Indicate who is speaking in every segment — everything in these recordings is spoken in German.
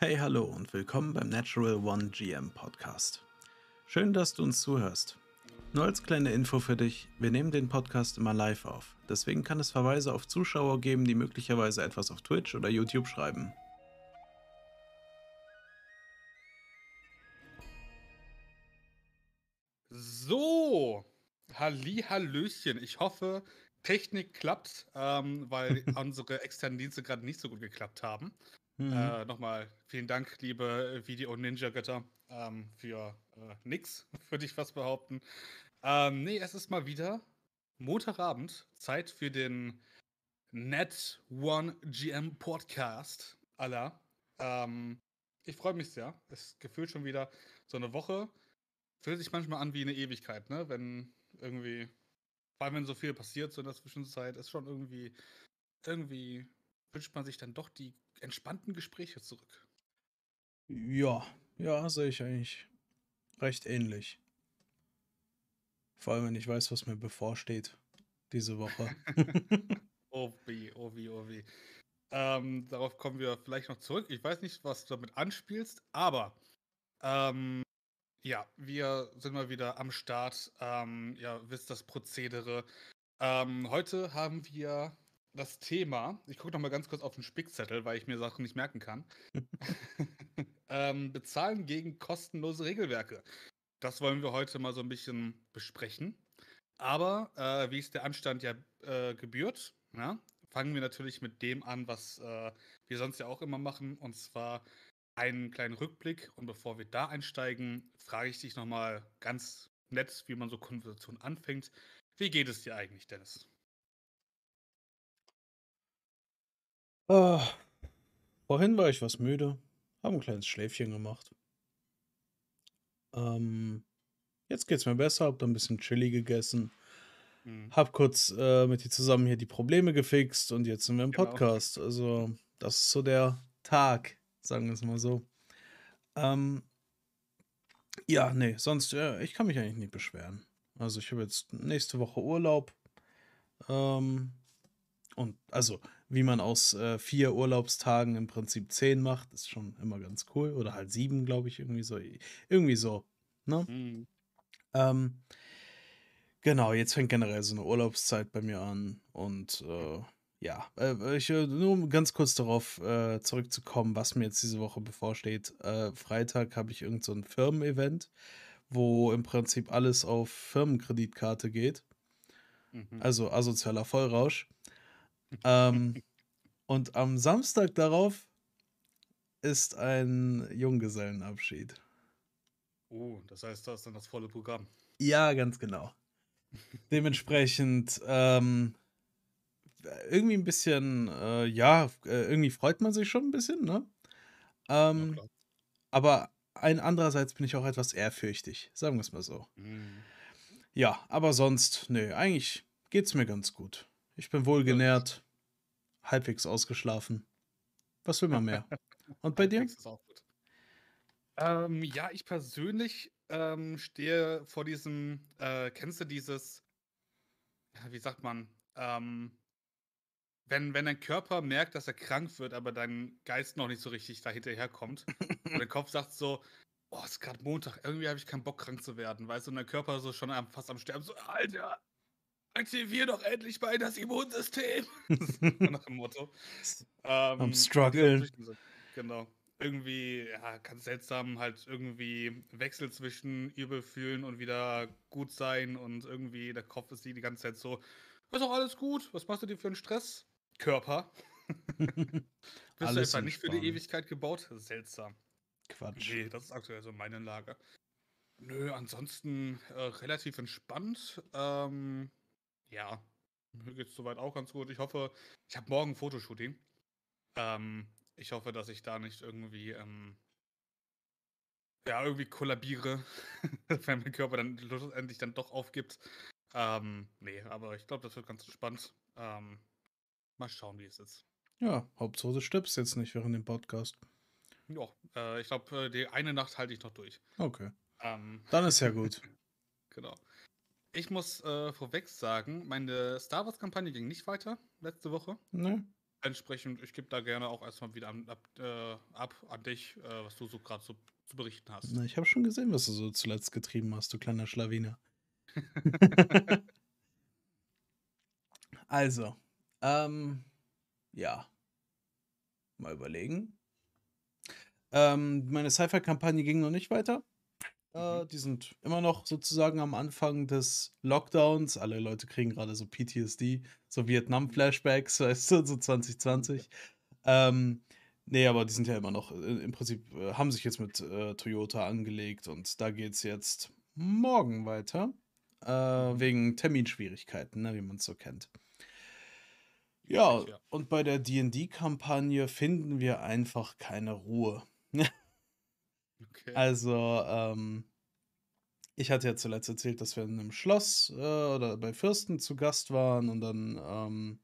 Speaker 1: Hey, hallo und willkommen beim Natural One GM Podcast. Schön, dass du uns zuhörst. Nur als kleine Info für dich, wir nehmen den Podcast immer live auf. Deswegen kann es Verweise auf Zuschauer geben, die möglicherweise etwas auf Twitch oder YouTube schreiben.
Speaker 2: So, Halli, Hallöchen. Ich hoffe, Technik klappt, ähm, weil unsere externen Dienste gerade nicht so gut geklappt haben.
Speaker 1: Mhm.
Speaker 2: Äh, Nochmal vielen Dank, liebe Video- und Ninja-Götter, ähm, für äh, nix, würde ich fast behaupten. Ähm, nee, es ist mal wieder Montagabend, Zeit für den Net One GM Podcast aller. Ähm, ich freue mich sehr. Es gefühlt schon wieder so eine Woche. Fühlt sich manchmal an wie eine Ewigkeit, ne? Wenn irgendwie, vor allem wenn so viel passiert so in der Zwischenzeit, ist schon irgendwie, irgendwie wünscht man sich dann doch die entspannten Gespräche zurück.
Speaker 1: Ja, ja, sehe ich eigentlich recht ähnlich. Vor allem, wenn ich weiß, was mir bevorsteht diese Woche.
Speaker 2: oh oh wie, oh wie. Ähm, darauf kommen wir vielleicht noch zurück. Ich weiß nicht, was du damit anspielst, aber ähm, ja, wir sind mal wieder am Start. Ähm, ja, wisst das Prozedere. Ähm, heute haben wir das Thema. Ich gucke noch mal ganz kurz auf den Spickzettel, weil ich mir Sachen nicht merken kann. ähm, bezahlen gegen kostenlose Regelwerke. Das wollen wir heute mal so ein bisschen besprechen. Aber äh, wie es der Anstand ja äh, gebührt, ja, fangen wir natürlich mit dem an, was äh, wir sonst ja auch immer machen, und zwar einen kleinen Rückblick. Und bevor wir da einsteigen, frage ich dich nochmal ganz nett, wie man so Konversation anfängt. Wie geht es dir eigentlich, Dennis?
Speaker 1: Ah, vorhin war ich was müde, habe ein kleines Schläfchen gemacht. Ähm, jetzt geht's mir besser, hab dann ein bisschen Chili gegessen,
Speaker 2: Mhm.
Speaker 1: hab kurz äh, mit dir zusammen hier die Probleme gefixt und jetzt sind wir im
Speaker 2: Genau.
Speaker 1: Podcast. Also, das ist so der Tag, sagen wir es mal so. Ähm, ja, nee, sonst, äh, ich kann mich eigentlich nicht beschweren. Also, ich habe jetzt nächste Woche Urlaub. Ähm, und also, wie man aus äh, vier Urlaubstagen im Prinzip zehn macht, ist schon immer ganz cool. Oder halt sieben, glaube ich, irgendwie so. Irgendwie so. Ne?
Speaker 2: Mhm.
Speaker 1: Ähm, genau, jetzt fängt generell so eine Urlaubszeit bei mir an. Und äh, ja, äh, ich, äh, nur um ganz kurz darauf äh, zurückzukommen, was mir jetzt diese Woche bevorsteht. Äh, Freitag habe ich irgend so ein Firmen-Event, wo im Prinzip alles auf Firmenkreditkarte geht.
Speaker 2: Mhm.
Speaker 1: Also asozialer Vollrausch. Ähm, und am Samstag darauf ist ein Junggesellenabschied.
Speaker 2: Oh, das heißt, das ist dann das volle Programm.
Speaker 1: Ja, ganz genau. Dementsprechend ähm, irgendwie ein bisschen, äh, ja, äh, irgendwie freut man sich schon ein bisschen, ne? Ähm, aber ein andererseits bin ich auch etwas ehrfürchtig, sagen wir es mal so.
Speaker 2: Mhm.
Speaker 1: Ja, aber sonst, nö, eigentlich geht's mir ganz gut. Ich bin wohlgenährt, halbwegs ausgeschlafen. Was will man mehr? Und bei dir?
Speaker 2: Ähm, ja, ich persönlich ähm, stehe vor diesem, äh, kennst du dieses, wie sagt man, ähm, wenn, wenn dein Körper merkt, dass er krank wird, aber dein Geist noch nicht so richtig da hinterherkommt und der Kopf sagt so, oh, es ist gerade Montag, irgendwie habe ich keinen Bock krank zu werden, weißt du, und der Körper so schon am, fast am Sterben, so, Alter, aktivier doch endlich mal das Immunsystem. nach dem Motto. Ähm, dazwischen so- Genau. Irgendwie, ja, ganz seltsam, halt irgendwie Wechsel zwischen übel fühlen und wieder gut sein und irgendwie der Kopf ist die die ganze Zeit so, ist auch alles gut, was machst du dir für einen Stress? Körper. Bist du
Speaker 1: Alles
Speaker 2: etwa nicht für die. Ewigkeit gebaut? Seltsam.
Speaker 1: Quatsch.
Speaker 2: Nee, das ist aktuell so meine Lage. Nö, ansonsten äh, relativ entspannt. Ähm, ja, mir geht's soweit auch ganz gut. Ich hoffe, ich habe morgen ein Fotoshooting. Ähm, ich hoffe, dass ich da nicht irgendwie, ähm, ja, irgendwie kollabiere, wenn mein Körper dann schlussendlich dann doch aufgibt. Ähm, nee, aber ich glaube, das wird ganz entspannt. Ähm, mal schauen, wie es ist.
Speaker 1: Ja, Hauptsache du stirbst jetzt nicht während dem Podcast.
Speaker 2: Ja, äh, ich glaube, äh, die eine Nacht halte ich noch durch.
Speaker 1: Okay.
Speaker 2: Ähm,
Speaker 1: Dann ist ja gut.
Speaker 2: Genau. Ich muss äh, vorweg sagen, meine Star Wars-Kampagne ging nicht weiter letzte Woche.
Speaker 1: Ne?
Speaker 2: Entsprechend, ich gebe da gerne auch erstmal wieder an, ab, äh, ab an dich, äh, was du so gerade so zu berichten hast.
Speaker 1: Na, ich habe schon gesehen, was du so zuletzt getrieben hast, du kleiner Schlawiner. also, ähm, ja. Mal überlegen. Ähm, meine Sci-Fi-Kampagne ging noch nicht weiter. Äh,
Speaker 2: Mhm.
Speaker 1: die sind immer noch sozusagen am Anfang des Lockdowns. Alle Leute kriegen gerade so PTSD, so Vietnam-Flashbacks, weißt du, so 2020. Ähm, nee, aber die sind ja immer noch, äh, im Prinzip, äh, haben sich jetzt mit äh, Toyota angelegt und da geht es jetzt morgen weiter. Äh,
Speaker 2: Mhm.
Speaker 1: wegen Terminschwierigkeiten, ne, wie man es so kennt. Ja, und bei der D&D-Kampagne finden wir einfach keine Ruhe.
Speaker 2: Okay.
Speaker 1: Also, ähm, ich hatte ja zuletzt erzählt, dass wir in einem Schloss äh, oder bei Fürsten zu Gast waren und dann ähm,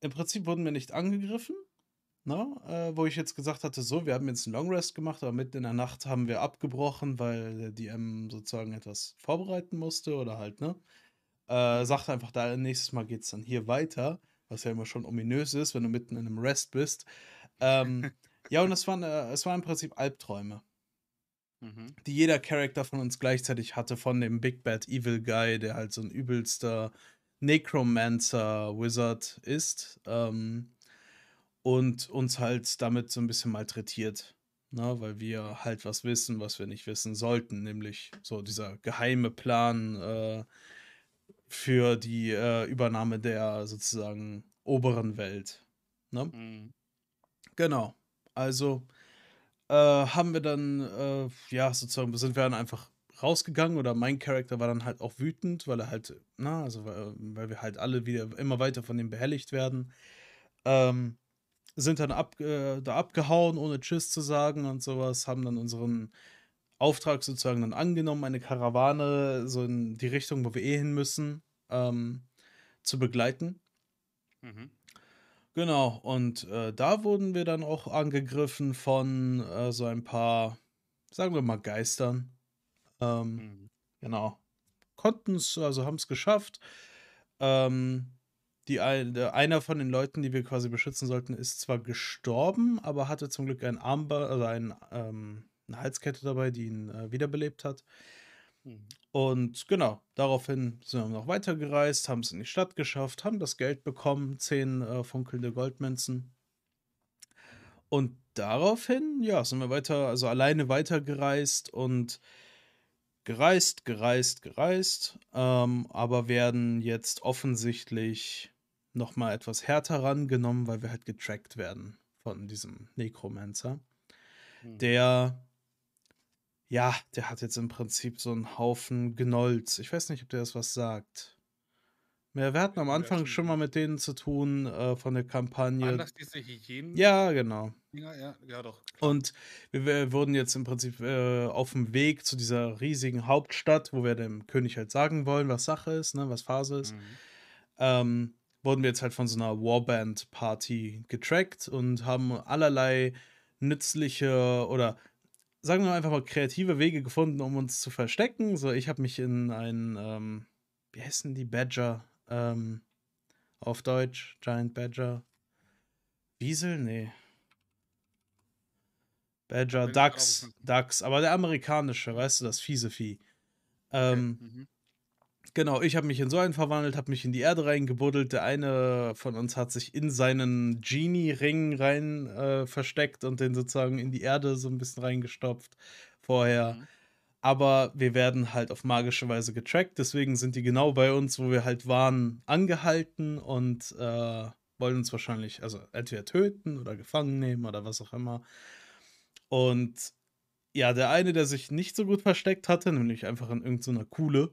Speaker 1: im Prinzip wurden wir nicht angegriffen, ne? Äh, wo ich jetzt gesagt hatte, so, wir haben jetzt einen Long Rest gemacht, aber mitten in der Nacht haben wir abgebrochen, weil der DM sozusagen etwas vorbereiten musste oder halt, ne? Äh,
Speaker 2: Mhm.
Speaker 1: sagte einfach, da nächstes Mal geht's dann hier weiter, was ja immer schon ominös ist, wenn du mitten in einem Rest bist. Ähm, ja, und es waren, äh, es waren im Prinzip Albträume
Speaker 2: Mhm.
Speaker 1: die jeder Charakter von uns gleichzeitig hatte, von dem Big Bad Evil Guy, der halt so ein übelster Necromancer-Wizard ist, ähm, und uns halt damit so ein bisschen malträtiert. Ne, weil wir halt was wissen, was wir nicht wissen sollten, nämlich so dieser geheime Plan äh, für die äh, Übernahme der sozusagen oberen Welt. Ne?
Speaker 2: Mhm.
Speaker 1: Genau. Also äh, haben wir dann, äh, ja, sozusagen, sind wir dann einfach rausgegangen oder mein Charakter war dann halt auch wütend, weil er halt, na, also weil, weil wir halt alle wieder immer weiter von dem behelligt werden. Ähm, sind dann ab, äh, da abgehauen, ohne Tschüss zu sagen und sowas, haben dann unseren Auftrag sozusagen dann angenommen, eine Karawane so in die Richtung, wo wir eh hin müssen, ähm, zu begleiten.
Speaker 2: Mhm.
Speaker 1: Genau, und äh, da wurden wir dann auch angegriffen von äh, so ein paar, sagen wir mal, Geistern. Ähm,
Speaker 2: Mhm.
Speaker 1: genau. Konnten es, also haben es geschafft. Ähm, die, einer von den Leuten, die wir quasi beschützen sollten, ist zwar gestorben, aber hatte zum Glück ein Armband, also ein, ähm, eine Halskette dabei, die ihn äh, wiederbelebt hat.
Speaker 2: Mhm.
Speaker 1: Und genau, daraufhin sind wir noch weitergereist, haben es in die Stadt geschafft, haben das Geld bekommen, zehn äh, funkelnde Goldmünzen. Und daraufhin, ja, sind wir weiter, also alleine weitergereist und gereist, gereist, gereist, ähm, aber werden jetzt offensichtlich nochmal etwas härter rangenommen, weil wir halt getrackt werden von diesem Necromancer.
Speaker 2: Mhm.
Speaker 1: Der, ja, der hat jetzt im Prinzip so einen Haufen Gnolls. Ich weiß nicht, ob der das was sagt. Ja, wir hatten am Anfang schon mal mit denen zu tun äh, von der Kampagne.
Speaker 2: das diese Hyänen?
Speaker 1: Ja, genau.
Speaker 2: Ja, ja, ja, doch.
Speaker 1: Und wir, wir wurden jetzt im Prinzip äh, auf dem Weg zu dieser riesigen Hauptstadt, wo wir dem König halt sagen wollen, was Sache ist, ne, was Phase ist,
Speaker 2: Mhm.
Speaker 1: ähm, wurden wir jetzt halt von so einer Warband-Party getrackt und haben allerlei nützliche oder sagen wir einfach mal kreative Wege gefunden, um uns zu verstecken. So, ich habe mich in einen, ähm, wie heißen die Badger ähm, auf Deutsch? Giant Badger? Wiesel? Nee. Badger, Ducks, Ducks, aber der amerikanische, weißt du, das fiese Vieh. Ähm,
Speaker 2: Mhm.
Speaker 1: Genau, ich habe mich in so einen verwandelt, habe mich in die Erde reingebuddelt. Der eine von uns hat sich in seinen Genie-Ring rein äh, versteckt und den sozusagen in die Erde so ein bisschen reingestopft vorher.
Speaker 2: Mhm.
Speaker 1: Aber wir werden halt auf magische Weise getrackt, deswegen sind die genau bei uns, wo wir halt waren, angehalten und äh, wollen uns wahrscheinlich, also entweder töten oder gefangen nehmen oder was auch immer. Und ja, der eine, der sich nicht so gut versteckt hatte, nämlich einfach in irgendeiner Kuhle,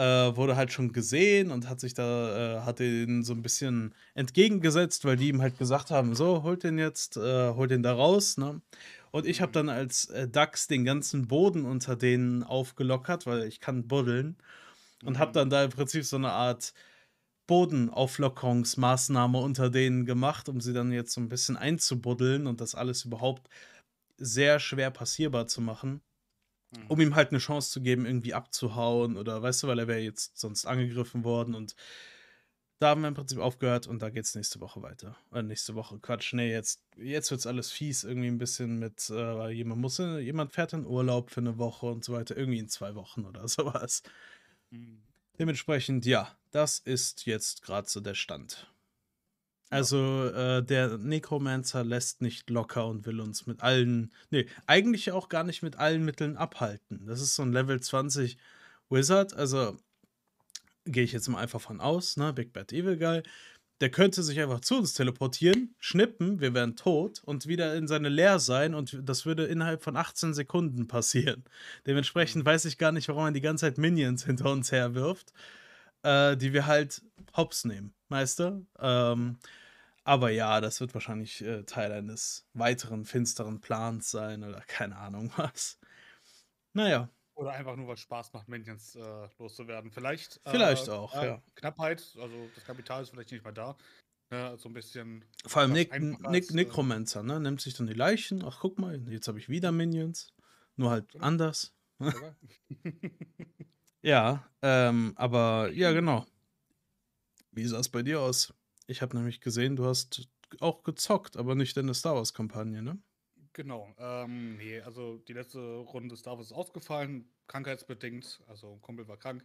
Speaker 1: äh, wurde halt schon gesehen und hat sich da, äh, hat den so ein bisschen entgegengesetzt, weil die ihm halt gesagt haben, so, holt den jetzt, äh, holt den da raus, ne? Und ich habe
Speaker 2: Mhm.
Speaker 1: dann als äh, Dachs den ganzen Boden unter denen aufgelockert, weil ich kann buddeln und habe
Speaker 2: Mhm.
Speaker 1: dann da im Prinzip so eine Art Bodenauflockerungsmaßnahme unter denen gemacht, um sie dann jetzt so ein bisschen einzubuddeln und das alles überhaupt sehr schwer passierbar zu machen. Um ihm halt eine Chance zu geben, irgendwie abzuhauen oder weißt du, weil er wäre jetzt sonst angegriffen worden und da haben wir im Prinzip aufgehört und da geht's nächste Woche weiter. Äh, nächste Woche, Quatsch, nee, jetzt, jetzt wird's alles fies, irgendwie ein bisschen mit, äh, jemand muss, in- jemand fährt in Urlaub für eine Woche und so weiter, irgendwie in zwei Wochen oder sowas.
Speaker 2: Mhm.
Speaker 1: Dementsprechend, ja, das ist jetzt gerade so der Stand. Also, äh, der Necromancer lässt nicht locker und will uns mit allen, nee, eigentlich auch gar nicht mit allen Mitteln abhalten. Das ist so ein Level 20 Wizard, also gehe ich jetzt mal einfach von aus, ne, Big Bad Evil Guy. Der könnte sich einfach zu uns teleportieren, schnippen, wir wären tot und wieder in seine Leer sein und das würde innerhalb von 18 Sekunden passieren. Dementsprechend weiß ich gar nicht, warum er die ganze Zeit Minions hinter uns herwirft, äh, die wir halt hops nehmen, du? Ähm, aber ja, das wird wahrscheinlich äh, Teil eines weiteren finsteren Plans sein oder keine Ahnung was. Naja,
Speaker 2: Oder einfach nur, weil es Spaß macht, Minions äh, loszuwerden. Vielleicht.
Speaker 1: Vielleicht auch, ja.
Speaker 2: Knappheit, also das Kapital ist vielleicht nicht mehr da. Ja, so ein bisschen.
Speaker 1: vor allem Nick, Nick,
Speaker 2: äh,
Speaker 1: Necromancer, ne? Nimmt sich dann die Leichen. Ach, guck mal, jetzt habe ich wieder Minions. Nur halt
Speaker 2: Genau.
Speaker 1: anders.
Speaker 2: oder?
Speaker 1: Ja, ähm, aber ja, genau. Wie sah es bei dir aus? Ich habe nämlich gesehen, du hast auch gezockt, aber nicht in der Star Wars-Kampagne, ne?
Speaker 2: Genau. Ähm, nee, also die letzte Runde Star Wars ist ausgefallen, krankheitsbedingt. Also ein Kumpel war krank.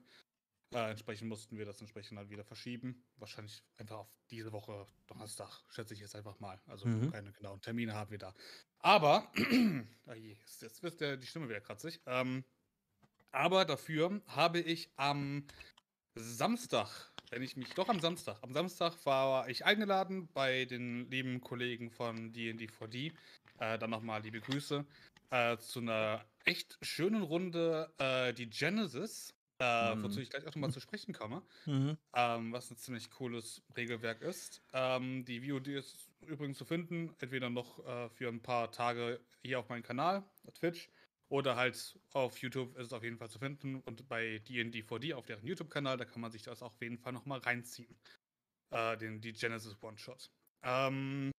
Speaker 2: Äh, entsprechend mussten wir das entsprechend halt wieder verschieben. Wahrscheinlich einfach auf diese Woche Donnerstag, schätze ich jetzt einfach mal. Also
Speaker 1: Mhm.
Speaker 2: keine genauen Termine haben wir da. Aber, ah je, jetzt, jetzt wird der, die Stimme wieder kratzig. Ähm, aber dafür habe ich am Samstag, wenn ich mich doch am Samstag, am Samstag war ich eingeladen bei den lieben Kollegen von D&D4D. Äh, dann nochmal liebe Grüße äh, zu einer echt schönen Runde, äh, die Genesis, äh,
Speaker 1: Mhm.
Speaker 2: wozu ich gleich auch nochmal zu sprechen komme,
Speaker 1: Mhm.
Speaker 2: ähm, was ein ziemlich cooles Regelwerk ist. Ähm, die VOD ist übrigens zu finden, entweder noch äh, für ein paar Tage hier auf meinem Kanal, auf Twitch, oder halt auf YouTube ist es auf jeden Fall zu finden und bei D&D4D auf deren YouTube-Kanal, da kann man sich das auf jeden Fall nochmal reinziehen. Äh, den, die Genesis One-Shot. Ähm,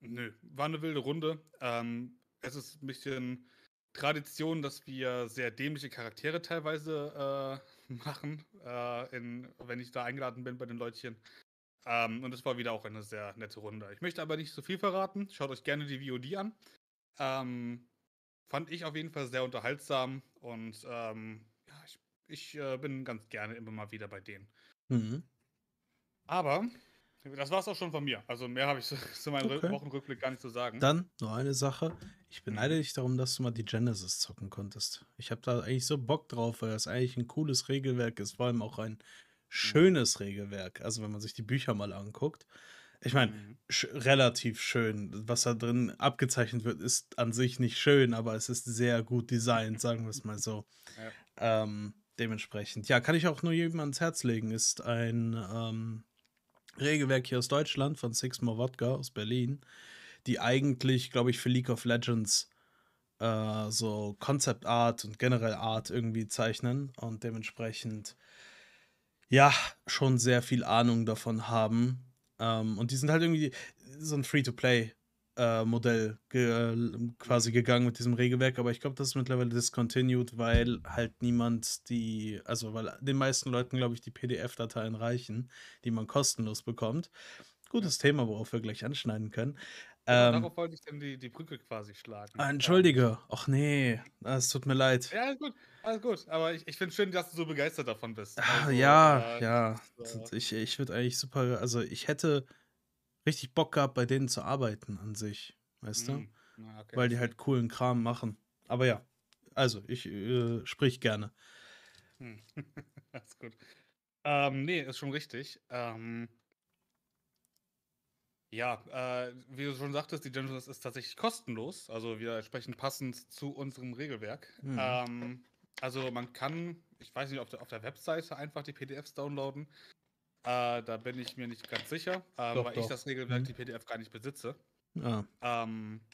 Speaker 2: nö, war eine wilde Runde. Ähm, es ist ein bisschen Tradition, dass wir sehr dämliche Charaktere teilweise äh, machen, äh, in, wenn ich da eingeladen bin bei den Leutchen. Ähm, und es war wieder auch eine sehr nette Runde. Ich möchte aber nicht so viel verraten. Schaut euch gerne die VOD an. Ähm, fand ich auf jeden Fall sehr unterhaltsam und ähm, ja, ich, ich äh, bin ganz gerne immer mal wieder bei denen.
Speaker 1: Mhm.
Speaker 2: Aber das war es auch schon von mir. Also mehr habe ich zu, zu meinem
Speaker 1: Okay.
Speaker 2: Wochenrückblick gar nicht zu sagen.
Speaker 1: Dann noch eine Sache. Ich beneide dich darum, dass du mal die Genesis zocken konntest. Ich habe da eigentlich so Bock drauf, weil das eigentlich ein cooles Regelwerk ist, vor allem auch ein schönes Regelwerk. Also wenn man sich die Bücher mal anguckt. Ich meine,
Speaker 2: Mhm.
Speaker 1: sch relativ schön. Was da drin abgezeichnet wird, ist an sich nicht schön, aber es ist sehr gut designt, sagen wir es mal so. Ähm, dementsprechend. Ja, kann ich auch nur jedem ans Herz legen. Ist ein ähm, Regelwerk hier aus Deutschland von Six More Vodka aus Berlin, die eigentlich, glaube ich, für League of Legends äh, so Concept Art und generell Art irgendwie zeichnen und dementsprechend ja schon sehr viel Ahnung davon haben. Ähm, und die sind halt irgendwie so ein Free-to-Play. äh, Modell ge quasi gegangen mit diesem Regelwerk, aber ich glaube, das ist mittlerweile discontinued, weil halt niemand die, also weil den meisten Leuten, glaube ich, die PDF-Dateien reichen, die man kostenlos bekommt. Gutes Thema, worauf wir gleich anschneiden können.
Speaker 2: Genau,
Speaker 1: Ähm,
Speaker 2: darauf wollte ich dann die, die Brücke quasi schlagen.
Speaker 1: ah,
Speaker 2: Ähm,
Speaker 1: Entschuldige, ach nee, es tut mir leid.
Speaker 2: Ja, alles gut, alles gut. Aber ich, ich finde schön, dass du so begeistert davon bist.
Speaker 1: Ah,
Speaker 2: Also,
Speaker 1: ja,
Speaker 2: äh,
Speaker 1: ja.
Speaker 2: äh,
Speaker 1: Ich, ich würde eigentlich super, also ich hätte richtig Bock gehabt, bei denen zu arbeiten an sich, weißt du?
Speaker 2: mm, na, okay.
Speaker 1: Weil die halt coolen Kram machen. Aber ja, also ich äh, sprich gerne.
Speaker 2: Hm. Alles gut. Ähm, nee, ist schon richtig. Ähm, ja, äh, wie du schon sagtest, die Genesis ist tatsächlich kostenlos, also wieder entsprechend passend zu unserem Regelwerk.
Speaker 1: Mhm.
Speaker 2: Ähm, also man kann, ich weiß nicht, auf der, auf der Webseite einfach die PDFs downloaden. Äh, da bin ich mir nicht ganz sicher, äh,
Speaker 1: Doch,
Speaker 2: weil
Speaker 1: doch.
Speaker 2: ich das Regelwerk,
Speaker 1: Mhm.
Speaker 2: die PDF gar nicht besitze.
Speaker 1: Ja.
Speaker 2: Ähm,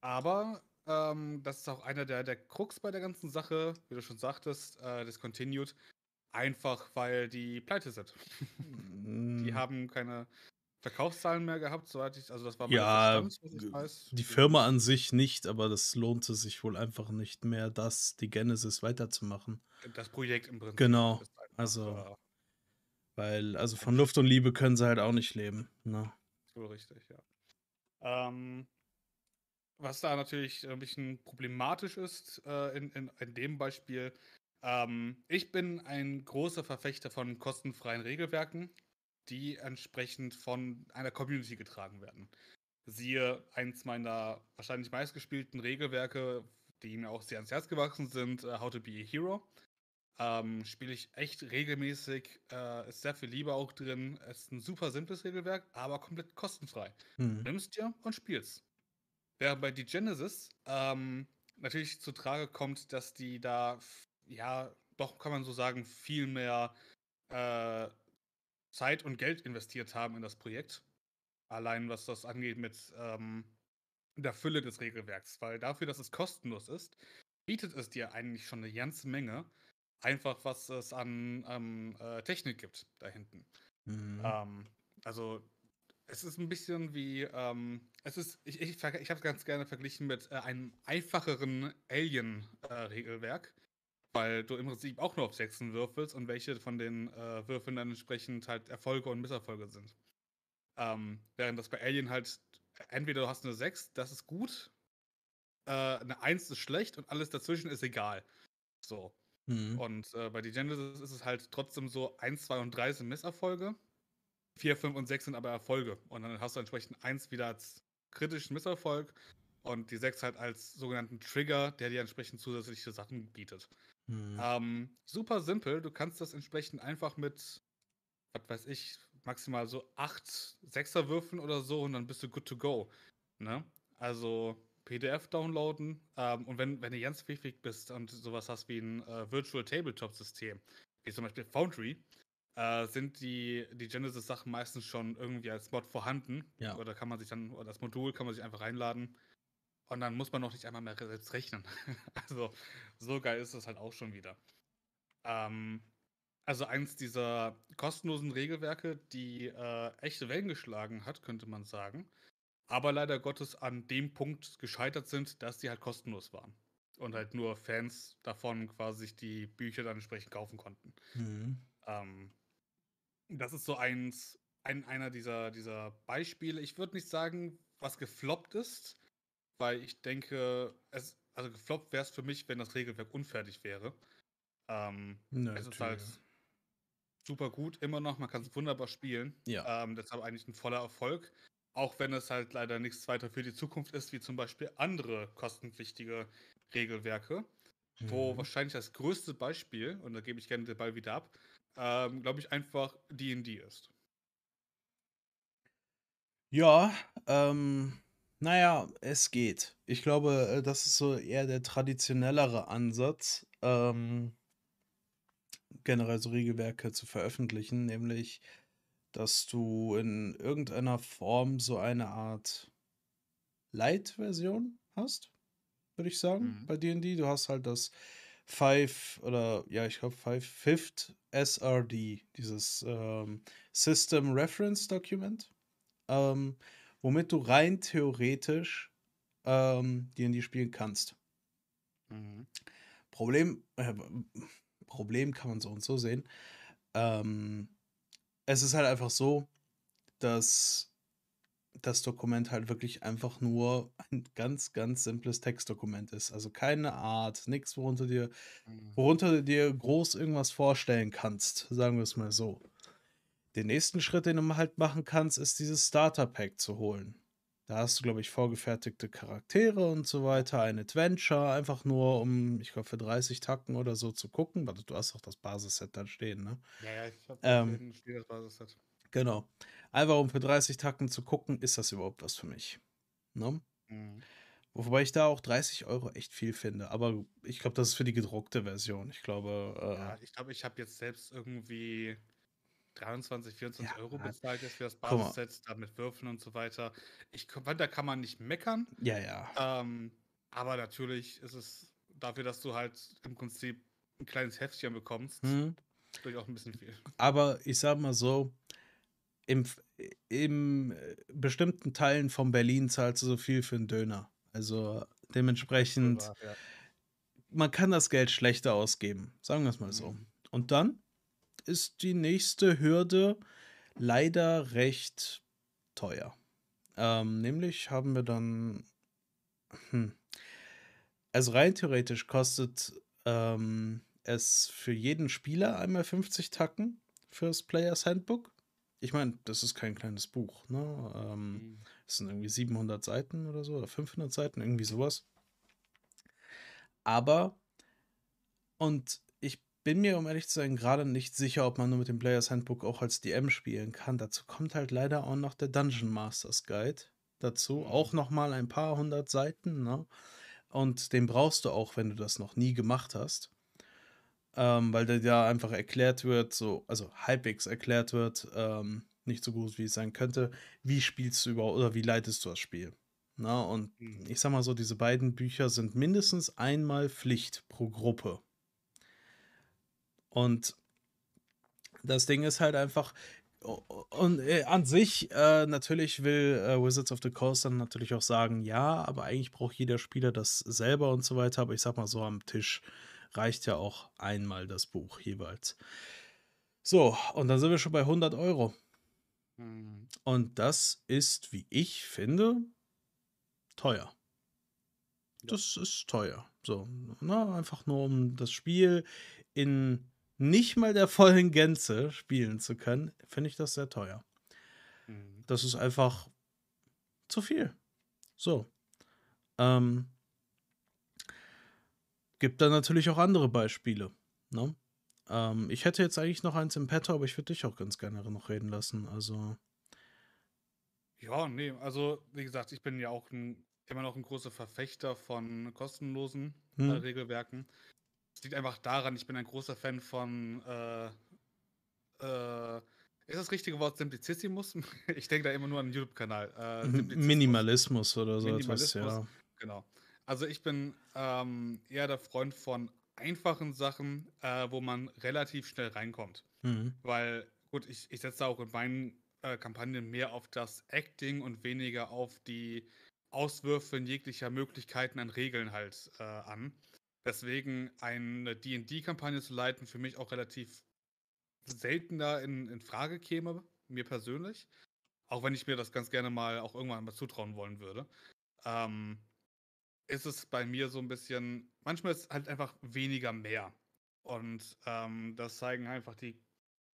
Speaker 2: aber ähm, das ist auch einer der, der Krux bei der ganzen Sache, wie du schon sagtest, äh, Discontinued. Einfach weil die pleite sind. Die
Speaker 1: Mm,
Speaker 2: haben keine Verkaufszahlen mehr gehabt, soweit ich. Also, das war
Speaker 1: Ja,
Speaker 2: der Stand, was ich weiß.
Speaker 1: die Firma an sich nicht, aber das lohnte sich wohl einfach nicht mehr, das, die Genesis weiterzumachen.
Speaker 2: Das Projekt im Prinzip.
Speaker 1: Genau, also-
Speaker 2: äh,
Speaker 1: Weil, also von Luft und Liebe können sie halt auch nicht leben. Ne?
Speaker 2: So richtig, ja. Ähm, was da natürlich ein bisschen problematisch ist äh, in, in, in dem Beispiel, ähm, ich bin ein großer Verfechter von kostenfreien Regelwerken, die entsprechend von einer Community getragen werden. Siehe eins meiner wahrscheinlich meistgespielten Regelwerke, die mir auch sehr ans Herz gewachsen sind, uh, How to be a Hero. Ähm, Spiele ich echt regelmäßig, äh, ist sehr viel Liebe auch drin. Es ist ein super simples Regelwerk, aber komplett kostenfrei.
Speaker 1: Mhm.
Speaker 2: Nimmst dir und spielst. Während bei die Genesis ähm, natürlich zu Trage kommt, dass die da, ja, doch kann man so sagen, viel mehr äh, Zeit und Geld investiert haben in das Projekt. Allein was das angeht mit ähm, der Fülle des Regelwerks. Weil dafür, dass es kostenlos ist, bietet es dir eigentlich schon eine ganze Menge. Einfach, was es an ähm, äh, Technik gibt da hinten.
Speaker 1: Mhm.
Speaker 2: Ähm, also, es ist ein bisschen wie, ähm, es ist, ich, ich, ich habe es ganz gerne verglichen mit äh, einem einfacheren Alien-Regelwerk, äh, weil du im Prinzip auch nur auf Sechsen würfelst und welche von den äh, Würfeln dann entsprechend halt Erfolge und Misserfolge sind. Ähm, während das bei Alien halt, entweder du hast eine 6, das ist gut, äh, eine 1 ist schlecht und alles dazwischen ist egal. So.
Speaker 1: Mhm.
Speaker 2: Und äh, bei Genesis ist es halt trotzdem so, 1, 2 und 3 sind Misserfolge, 4, 5 und 6 sind aber Erfolge. Und dann hast du entsprechend 1 wieder als kritischen Misserfolg und die 6 halt als sogenannten Trigger, der dir entsprechend zusätzliche Sachen bietet.
Speaker 1: Mhm.
Speaker 2: Ähm, super simpel, du kannst das entsprechend einfach mit, was weiß ich, maximal so 8 Sechser würfeln oder so und dann bist du good to go. Ne? Also PDF downloaden ähm, und wenn, wenn du ganz pfiffig bist und sowas hast wie ein äh, Virtual Tabletop System, wie zum Beispiel Foundry, äh, sind die, die Genesis-Sachen meistens schon irgendwie als Mod vorhanden.
Speaker 1: Ja.
Speaker 2: Oder kann man sich dann, oder das Modul kann man sich einfach reinladen. Und dann muss man noch nicht einmal mehr selbst rechnen. also, so geil ist das halt auch schon wieder. Ähm, also eins dieser kostenlosen Regelwerke, die äh, echte Wellen geschlagen hat, könnte man sagen. Aber leider Gottes an dem Punkt gescheitert sind, dass die halt kostenlos waren. Und halt nur Fans davon quasi sich die Bücher dann entsprechend kaufen konnten.
Speaker 1: Mhm.
Speaker 2: Ähm, das ist so eins, ein, einer dieser, dieser Beispiele. Ich würde nicht sagen, was gefloppt ist, weil ich denke, es, also gefloppt wäre es für mich, wenn das Regelwerk unfertig wäre. Ähm,
Speaker 1: Nö,
Speaker 2: es ist halt super gut, immer noch, man kann es wunderbar spielen.
Speaker 1: Ja.
Speaker 2: Ähm, deshalb eigentlich ein voller Erfolg. Auch wenn es halt leider nichts weiter für die Zukunft ist, wie zum Beispiel andere kostenpflichtige Regelwerke. Wo
Speaker 1: Mhm.
Speaker 2: wahrscheinlich das größte Beispiel, und da gebe ich gerne den Ball wieder ab, ähm, glaube ich, einfach DD ist.
Speaker 1: Ja, ähm, naja, es geht. Ich glaube, äh, das ist so eher der traditionellere Ansatz, ähm, generell so Regelwerke zu veröffentlichen, nämlich, dass du in irgendeiner Form so eine Art Light-Version hast, würde ich sagen,
Speaker 2: Mhm.
Speaker 1: bei D&D. Du hast halt das Five oder ja, ich glaube Five Fifth SRD, dieses ähm, System Reference Document, ähm, womit du rein theoretisch ähm, D&D spielen kannst.
Speaker 2: Mhm.
Speaker 1: Problem, äh, Problem kann man so und so sehen. Ähm, es ist halt einfach so, dass das Dokument halt wirklich einfach nur ein ganz, ganz simples Textdokument ist. Also keine Art, nichts, worunter dir,
Speaker 2: Mhm.
Speaker 1: worunter du dir groß irgendwas vorstellen kannst, sagen wir es mal so. Den nächsten Schritt, den du halt machen kannst, ist dieses Starter Pack zu holen. Da hast du, glaube ich, vorgefertigte Charaktere und so weiter, ein Adventure, einfach nur um, ich glaube, für 30 Tacken oder so zu gucken. Warte, du hast auch das Basisset dann stehen, ne?
Speaker 2: Ja, ja, ich habe
Speaker 1: Ähm,
Speaker 2: das Basisset.
Speaker 1: Genau. Einfach um für 30 Tacken zu gucken, ist das überhaupt was für mich. Ne?
Speaker 2: Mhm.
Speaker 1: Wobei ich da auch 30 Euro echt viel finde. Aber ich glaube, das ist für die gedruckte Version. Ich glaube,
Speaker 2: Ja,
Speaker 1: äh,
Speaker 2: ich glaube, ich habe jetzt selbst irgendwie 23, 24
Speaker 1: ja,
Speaker 2: Euro bezahlt jetzt für das. Basisset, da mit Würfeln und so weiter. Ich fand, da kann man nicht meckern.
Speaker 1: Ja, ja.
Speaker 2: Ähm, aber natürlich ist es dafür, dass du halt im Prinzip ein kleines Heftchen bekommst,
Speaker 1: Hm.
Speaker 2: durchaus ein bisschen viel.
Speaker 1: Aber ich sag mal so, im, im bestimmten Teilen von Berlin zahlst du so viel für einen Döner. Also dementsprechend,
Speaker 2: ja.
Speaker 1: man kann das Geld schlechter ausgeben. Sagen wir es mal so.
Speaker 2: Mhm.
Speaker 1: Und dann ist die nächste Hürde leider recht teuer. Ähm, nämlich haben wir dann. Hm, also rein theoretisch kostet ähm, es für jeden Spieler einmal 50 Tacken fürs Players Handbook. Ich meine, das ist kein kleines Buch. Ne? Ähm, mhm. Es sind irgendwie 700 Seiten oder so, oder 500 Seiten, irgendwie sowas. Aber, und bin mir, um ehrlich zu sein, gerade nicht sicher, ob man nur mit dem Players Handbook auch als DM spielen kann. Dazu kommt halt leider auch noch der Dungeon Masters Guide dazu. Mhm. Auch nochmal ein paar hundert Seiten. Ne? Und den brauchst du auch, wenn du das noch nie gemacht hast. Ähm, weil der da einfach erklärt wird, so, also halbwegs erklärt wird, ähm, nicht so gut wie es sein könnte, wie spielst du überhaupt oder wie leitest du das Spiel. Na, und mhm. ich sag mal so, diese beiden Bücher sind mindestens einmal Pflicht pro Gruppe. Und das Ding ist halt einfach, und äh, an sich, äh, natürlich will äh, Wizards of the Coast dann natürlich auch sagen, ja, aber eigentlich braucht jeder Spieler das selber und so weiter. Aber ich sag mal so, am Tisch reicht ja auch einmal das Buch jeweils. So, und dann sind wir schon bei 100 Euro. Mhm. Und das ist, wie ich finde, teuer. Ja. Das ist teuer. So, na, ne, einfach nur um das Spiel in nicht mal der vollen Gänze spielen zu können, finde ich das sehr teuer. Mhm. Das ist einfach zu viel. So. Ähm, gibt da natürlich auch andere Beispiele. Ne? Ähm, ich hätte jetzt eigentlich noch eins im Petto, aber ich würde dich auch ganz gerne noch reden lassen. Also.
Speaker 2: Ja, nee, also wie gesagt, ich bin ja auch ein, immer noch ein großer Verfechter von kostenlosen äh, hm. Regelwerken. Es liegt einfach daran, ich bin ein großer Fan von äh, äh, ist das richtige Wort Simplicissimus? Ich denke da immer nur an den YouTube-Kanal.
Speaker 1: Äh, Minimalismus oder so Minimalismus, etwas, ja.
Speaker 2: Genau. Also ich bin ähm, eher der Freund von einfachen Sachen, äh, wo man relativ schnell reinkommt. Mhm. Weil, gut, ich, ich setze auch in meinen äh, Kampagnen mehr auf das Acting und weniger auf die Auswürfe jeglicher Möglichkeiten an Regeln halt äh, an. Deswegen eine DD-Kampagne zu leiten für mich auch relativ seltener in, in Frage käme, mir persönlich. Auch wenn ich mir das ganz gerne mal auch irgendwann mal zutrauen wollen würde. Ähm, ist es bei mir so ein bisschen, manchmal ist halt einfach weniger mehr. Und ähm, das zeigen einfach die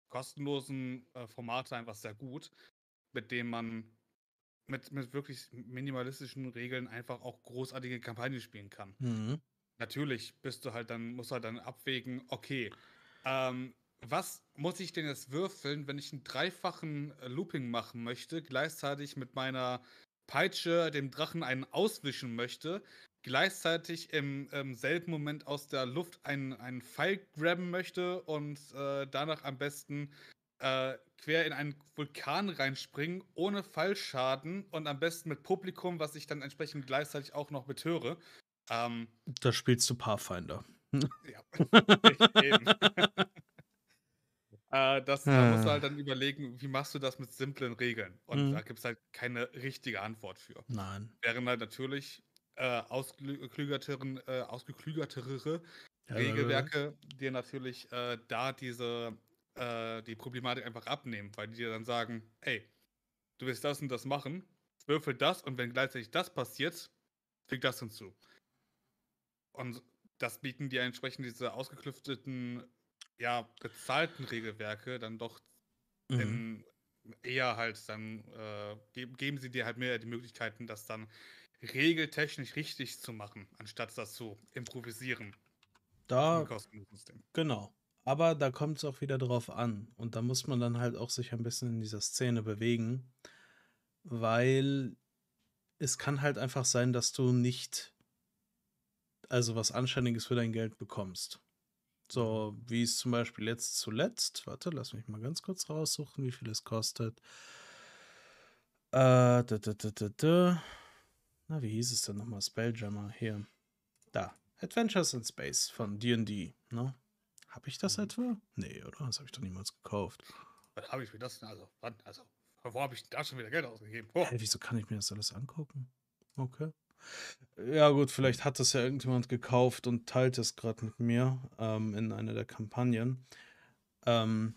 Speaker 2: kostenlosen äh, Formate einfach sehr gut, mit denen man mit, mit wirklich minimalistischen Regeln einfach auch großartige Kampagnen spielen kann. Mhm natürlich bist du halt dann, musst du halt dann abwägen, okay, ähm, was muss ich denn jetzt würfeln, wenn ich einen dreifachen äh, Looping machen möchte, gleichzeitig mit meiner Peitsche dem Drachen einen auswischen möchte, gleichzeitig im, im selben Moment aus der Luft einen, einen Pfeil grabben möchte und äh, danach am besten äh, quer in einen Vulkan reinspringen, ohne Fallschaden und am besten mit Publikum, was ich dann entsprechend gleichzeitig auch noch mithöre.
Speaker 1: Ähm, da spielst du Pathfinder. Ja,
Speaker 2: eben. äh, das, da musst du halt dann überlegen, wie machst du das mit simplen Regeln? Und mhm. da gibt es halt keine richtige Antwort für.
Speaker 1: Nein.
Speaker 2: Während halt natürlich äh, ausgeklügertere, äh, ausgeklügertere ja, Regelwerke dir natürlich äh, da diese äh, die Problematik einfach abnehmen, weil die dir dann sagen, ey, du willst das und das machen, würfel das und wenn gleichzeitig das passiert, füg das hinzu. Und das bieten die entsprechend diese ausgeklüfteten, ja, bezahlten Regelwerke dann doch mhm. eher halt dann, äh, geben, geben sie dir halt mehr die Möglichkeiten, das dann regeltechnisch richtig zu machen, anstatt das zu improvisieren.
Speaker 1: Da, genau. Aber da kommt es auch wieder drauf an. Und da muss man dann halt auch sich ein bisschen in dieser Szene bewegen, weil es kann halt einfach sein, dass du nicht also was Anständiges für dein Geld bekommst. So, mhm. wie es zum Beispiel jetzt zuletzt, warte, lass mich mal ganz kurz raussuchen, wie viel es kostet. Äh, da, da, da, da, da. Na, wie hieß es denn nochmal? Spelljammer, hier. Da. Adventures in Space von D&D, ne? Habe ich das mhm. etwa? Nee, oder? Das habe ich doch niemals gekauft.
Speaker 2: Was habe ich mir das denn? Also, wann? Also, wo habe ich da schon wieder Geld ausgegeben?
Speaker 1: Oh. Hey, wieso kann ich mir das alles angucken? Okay. Ja, gut, vielleicht hat das ja irgendjemand gekauft und teilt es gerade mit mir ähm, in einer der Kampagnen. Ähm,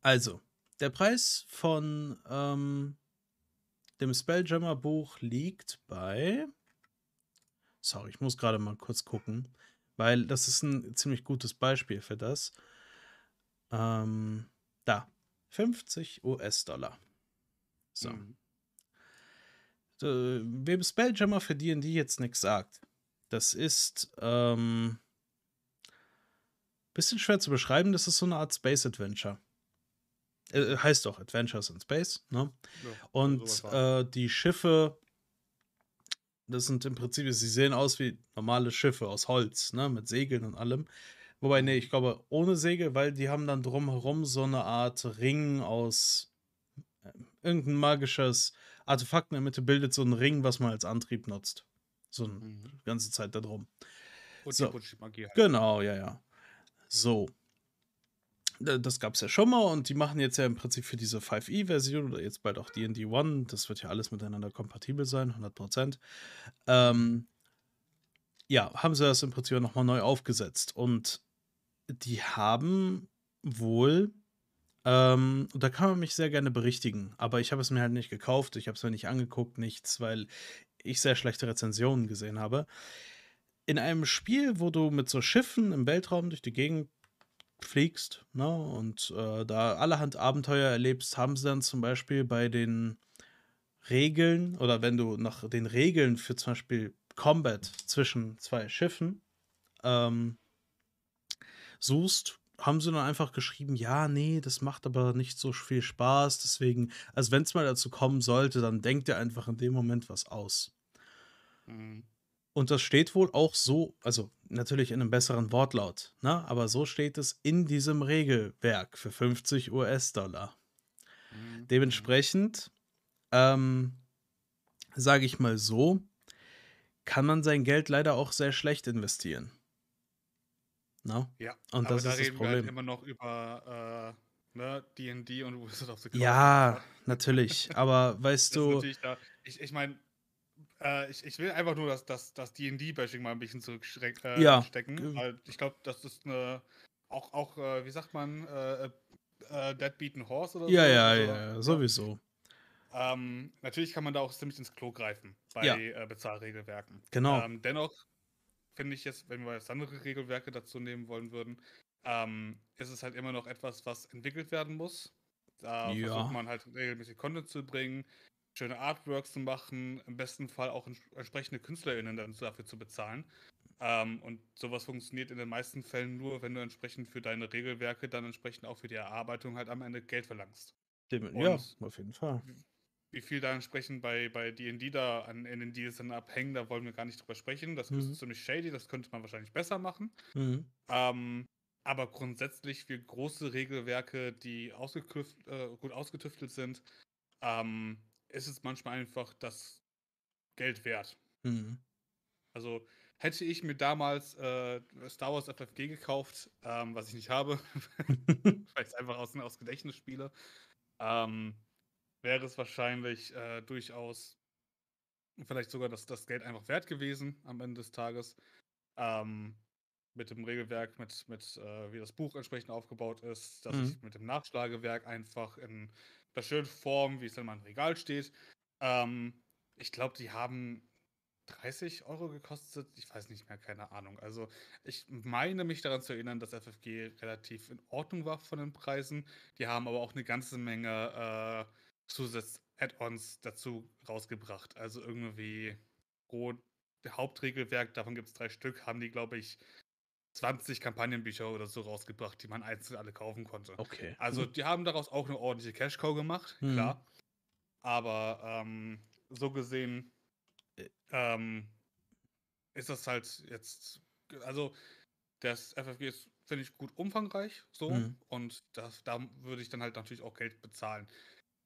Speaker 1: Also, der Preis von ähm, dem Spelljammer Buch liegt bei. Sorry, ich muss gerade mal kurz gucken, weil das ist ein ziemlich gutes Beispiel für das. Ähm, da, 50 US-Dollar. So.
Speaker 2: Mhm.
Speaker 1: Äh, wem Spelljammer für D&D jetzt nichts sagt, das ist ähm, bisschen schwer zu beschreiben. Das ist so eine Art Space Adventure. Äh, heißt doch Adventures in Space, ne?
Speaker 2: Ja,
Speaker 1: Und äh, die Schiffe, das sind im Prinzip, sie sehen aus wie normale Schiffe aus Holz, ne? Mit Segeln und allem. Wobei, nee, ich glaube, ohne Segel, weil die haben dann drumherum so eine Art Ring aus äh, irgendein magisches Artefakt in der Mitte bildet so einen Ring, was man als Antrieb nutzt. So eine
Speaker 2: Mhm.
Speaker 1: ganze Zeit da drum.
Speaker 2: Und
Speaker 1: So.
Speaker 2: die Bullshit-Magie halt.
Speaker 1: Genau, ja, ja. So. Da- Das gab es ja schon mal und die machen jetzt ja im Prinzip für diese 5e-Version oder jetzt bald auch D&D One, das wird ja alles miteinander kompatibel sein, 100%. Ähm, ja, haben sie das im Prinzip nochmal neu aufgesetzt und die haben wohl, ähm, da kann man mich sehr gerne berichtigen, aber ich habe es mir halt nicht gekauft, ich habe es mir nicht angeguckt, nichts, weil ich sehr schlechte Rezensionen gesehen habe. In einem Spiel, wo du mit so Schiffen im Weltraum durch die Gegend fliegst ne, und äh, da allerhand Abenteuer erlebst, haben sie dann zum Beispiel bei den Regeln oder wenn du nach den Regeln für zum Beispiel Combat zwischen zwei Schiffen ähm, suchst, haben sie dann einfach geschrieben, ja, nee, das macht aber nicht so viel Spaß, deswegen, also wenn es mal dazu kommen sollte, dann denkt ihr einfach in dem Moment was aus.
Speaker 2: Mhm.
Speaker 1: Und das steht wohl auch so, also natürlich in einem besseren Wortlaut, ne? aber so steht es in diesem Regelwerk für 50 US-Dollar.
Speaker 2: Mhm.
Speaker 1: Dementsprechend, ähm, sage ich mal so, kann man sein Geld leider auch sehr schlecht investieren. Na?
Speaker 2: Ja,
Speaker 1: Und
Speaker 2: aber
Speaker 1: das
Speaker 2: da
Speaker 1: ist das
Speaker 2: reden wir halt
Speaker 1: Problem.
Speaker 2: immer noch über äh, ne, D&D und Wizard of the Coast.
Speaker 1: Ja, natürlich, aber weißt du,
Speaker 2: da. Ich, ich meine, äh, ich, ich will einfach nur das, das, das D&D-Bashing mal ein bisschen zurückstecken. Äh,
Speaker 1: Ja,
Speaker 2: weil ich glaube, das ist eine. Auch, auch äh, wie sagt man, äh, äh, Dead Beaten Horse oder
Speaker 1: ja,
Speaker 2: so.
Speaker 1: ja, ja, ja,
Speaker 2: ne?
Speaker 1: sowieso.
Speaker 2: Ähm, natürlich kann man da auch ziemlich ins Klo greifen bei
Speaker 1: Ja.
Speaker 2: äh, Bezahlregelwerken.
Speaker 1: Genau.
Speaker 2: Ähm, dennoch finde ich jetzt, wenn wir jetzt andere Regelwerke dazu nehmen wollen würden, ähm, ist es halt immer noch etwas, was entwickelt werden muss. Da
Speaker 1: Ja.
Speaker 2: versucht man halt regelmäßig Content zu bringen, schöne Artworks zu machen, im besten Fall auch ents entsprechende KünstlerInnen dann dafür zu bezahlen. Ähm, und sowas funktioniert in den meisten Fällen nur, wenn du entsprechend für deine Regelwerke dann entsprechend auch für die Erarbeitung halt am Ende Geld verlangst.
Speaker 1: Dem, ja, auf jeden Fall.
Speaker 2: Wie viel da entsprechend bei, bei D&D da an, Deals dann abhängen, da wollen wir gar nicht drüber sprechen. Das
Speaker 1: Mhm.
Speaker 2: ist ziemlich shady, das könnte man wahrscheinlich besser machen.
Speaker 1: Mhm.
Speaker 2: Ähm, aber grundsätzlich für große Regelwerke, die äh, gut ausgetüftelt sind, ähm, ist es manchmal einfach das Geld wert.
Speaker 1: Mhm.
Speaker 2: Also hätte ich mir damals äh, Star Wars FFG gekauft, ähm, was ich nicht habe, weil ich es einfach aus, aus Gedächtnis spiele, ähm, wäre es wahrscheinlich äh, durchaus vielleicht sogar das, das Geld einfach wert gewesen am Ende des Tages. Ähm, mit dem Regelwerk, mit, mit äh, wie das Buch entsprechend aufgebaut ist, dass
Speaker 1: Mhm.
Speaker 2: ich mit dem Nachschlagewerk einfach in der schönen Form, wie es in meinem Regal steht. Ähm, ich glaube, die haben 30 Euro gekostet. Ich weiß nicht mehr, keine Ahnung. Also ich meine mich daran zu erinnern, dass FFG relativ in Ordnung war von den Preisen. Die haben aber auch eine ganze Menge äh, Zusatz-Add-ons dazu rausgebracht. Also irgendwie pro Hauptregelwerk, davon gibt es drei Stück, haben die, glaube ich, 20 Kampagnenbücher oder so rausgebracht, die man einzeln alle kaufen konnte.
Speaker 1: Okay.
Speaker 2: Also die haben daraus auch eine ordentliche Cash-Cow gemacht,
Speaker 1: Mhm.
Speaker 2: klar. Aber ähm, so gesehen
Speaker 1: Äh.
Speaker 2: ähm, ist das halt jetzt, also das FFG ist, finde ich, gut umfangreich so
Speaker 1: Mhm.
Speaker 2: und das, da würde ich dann halt natürlich auch Geld bezahlen.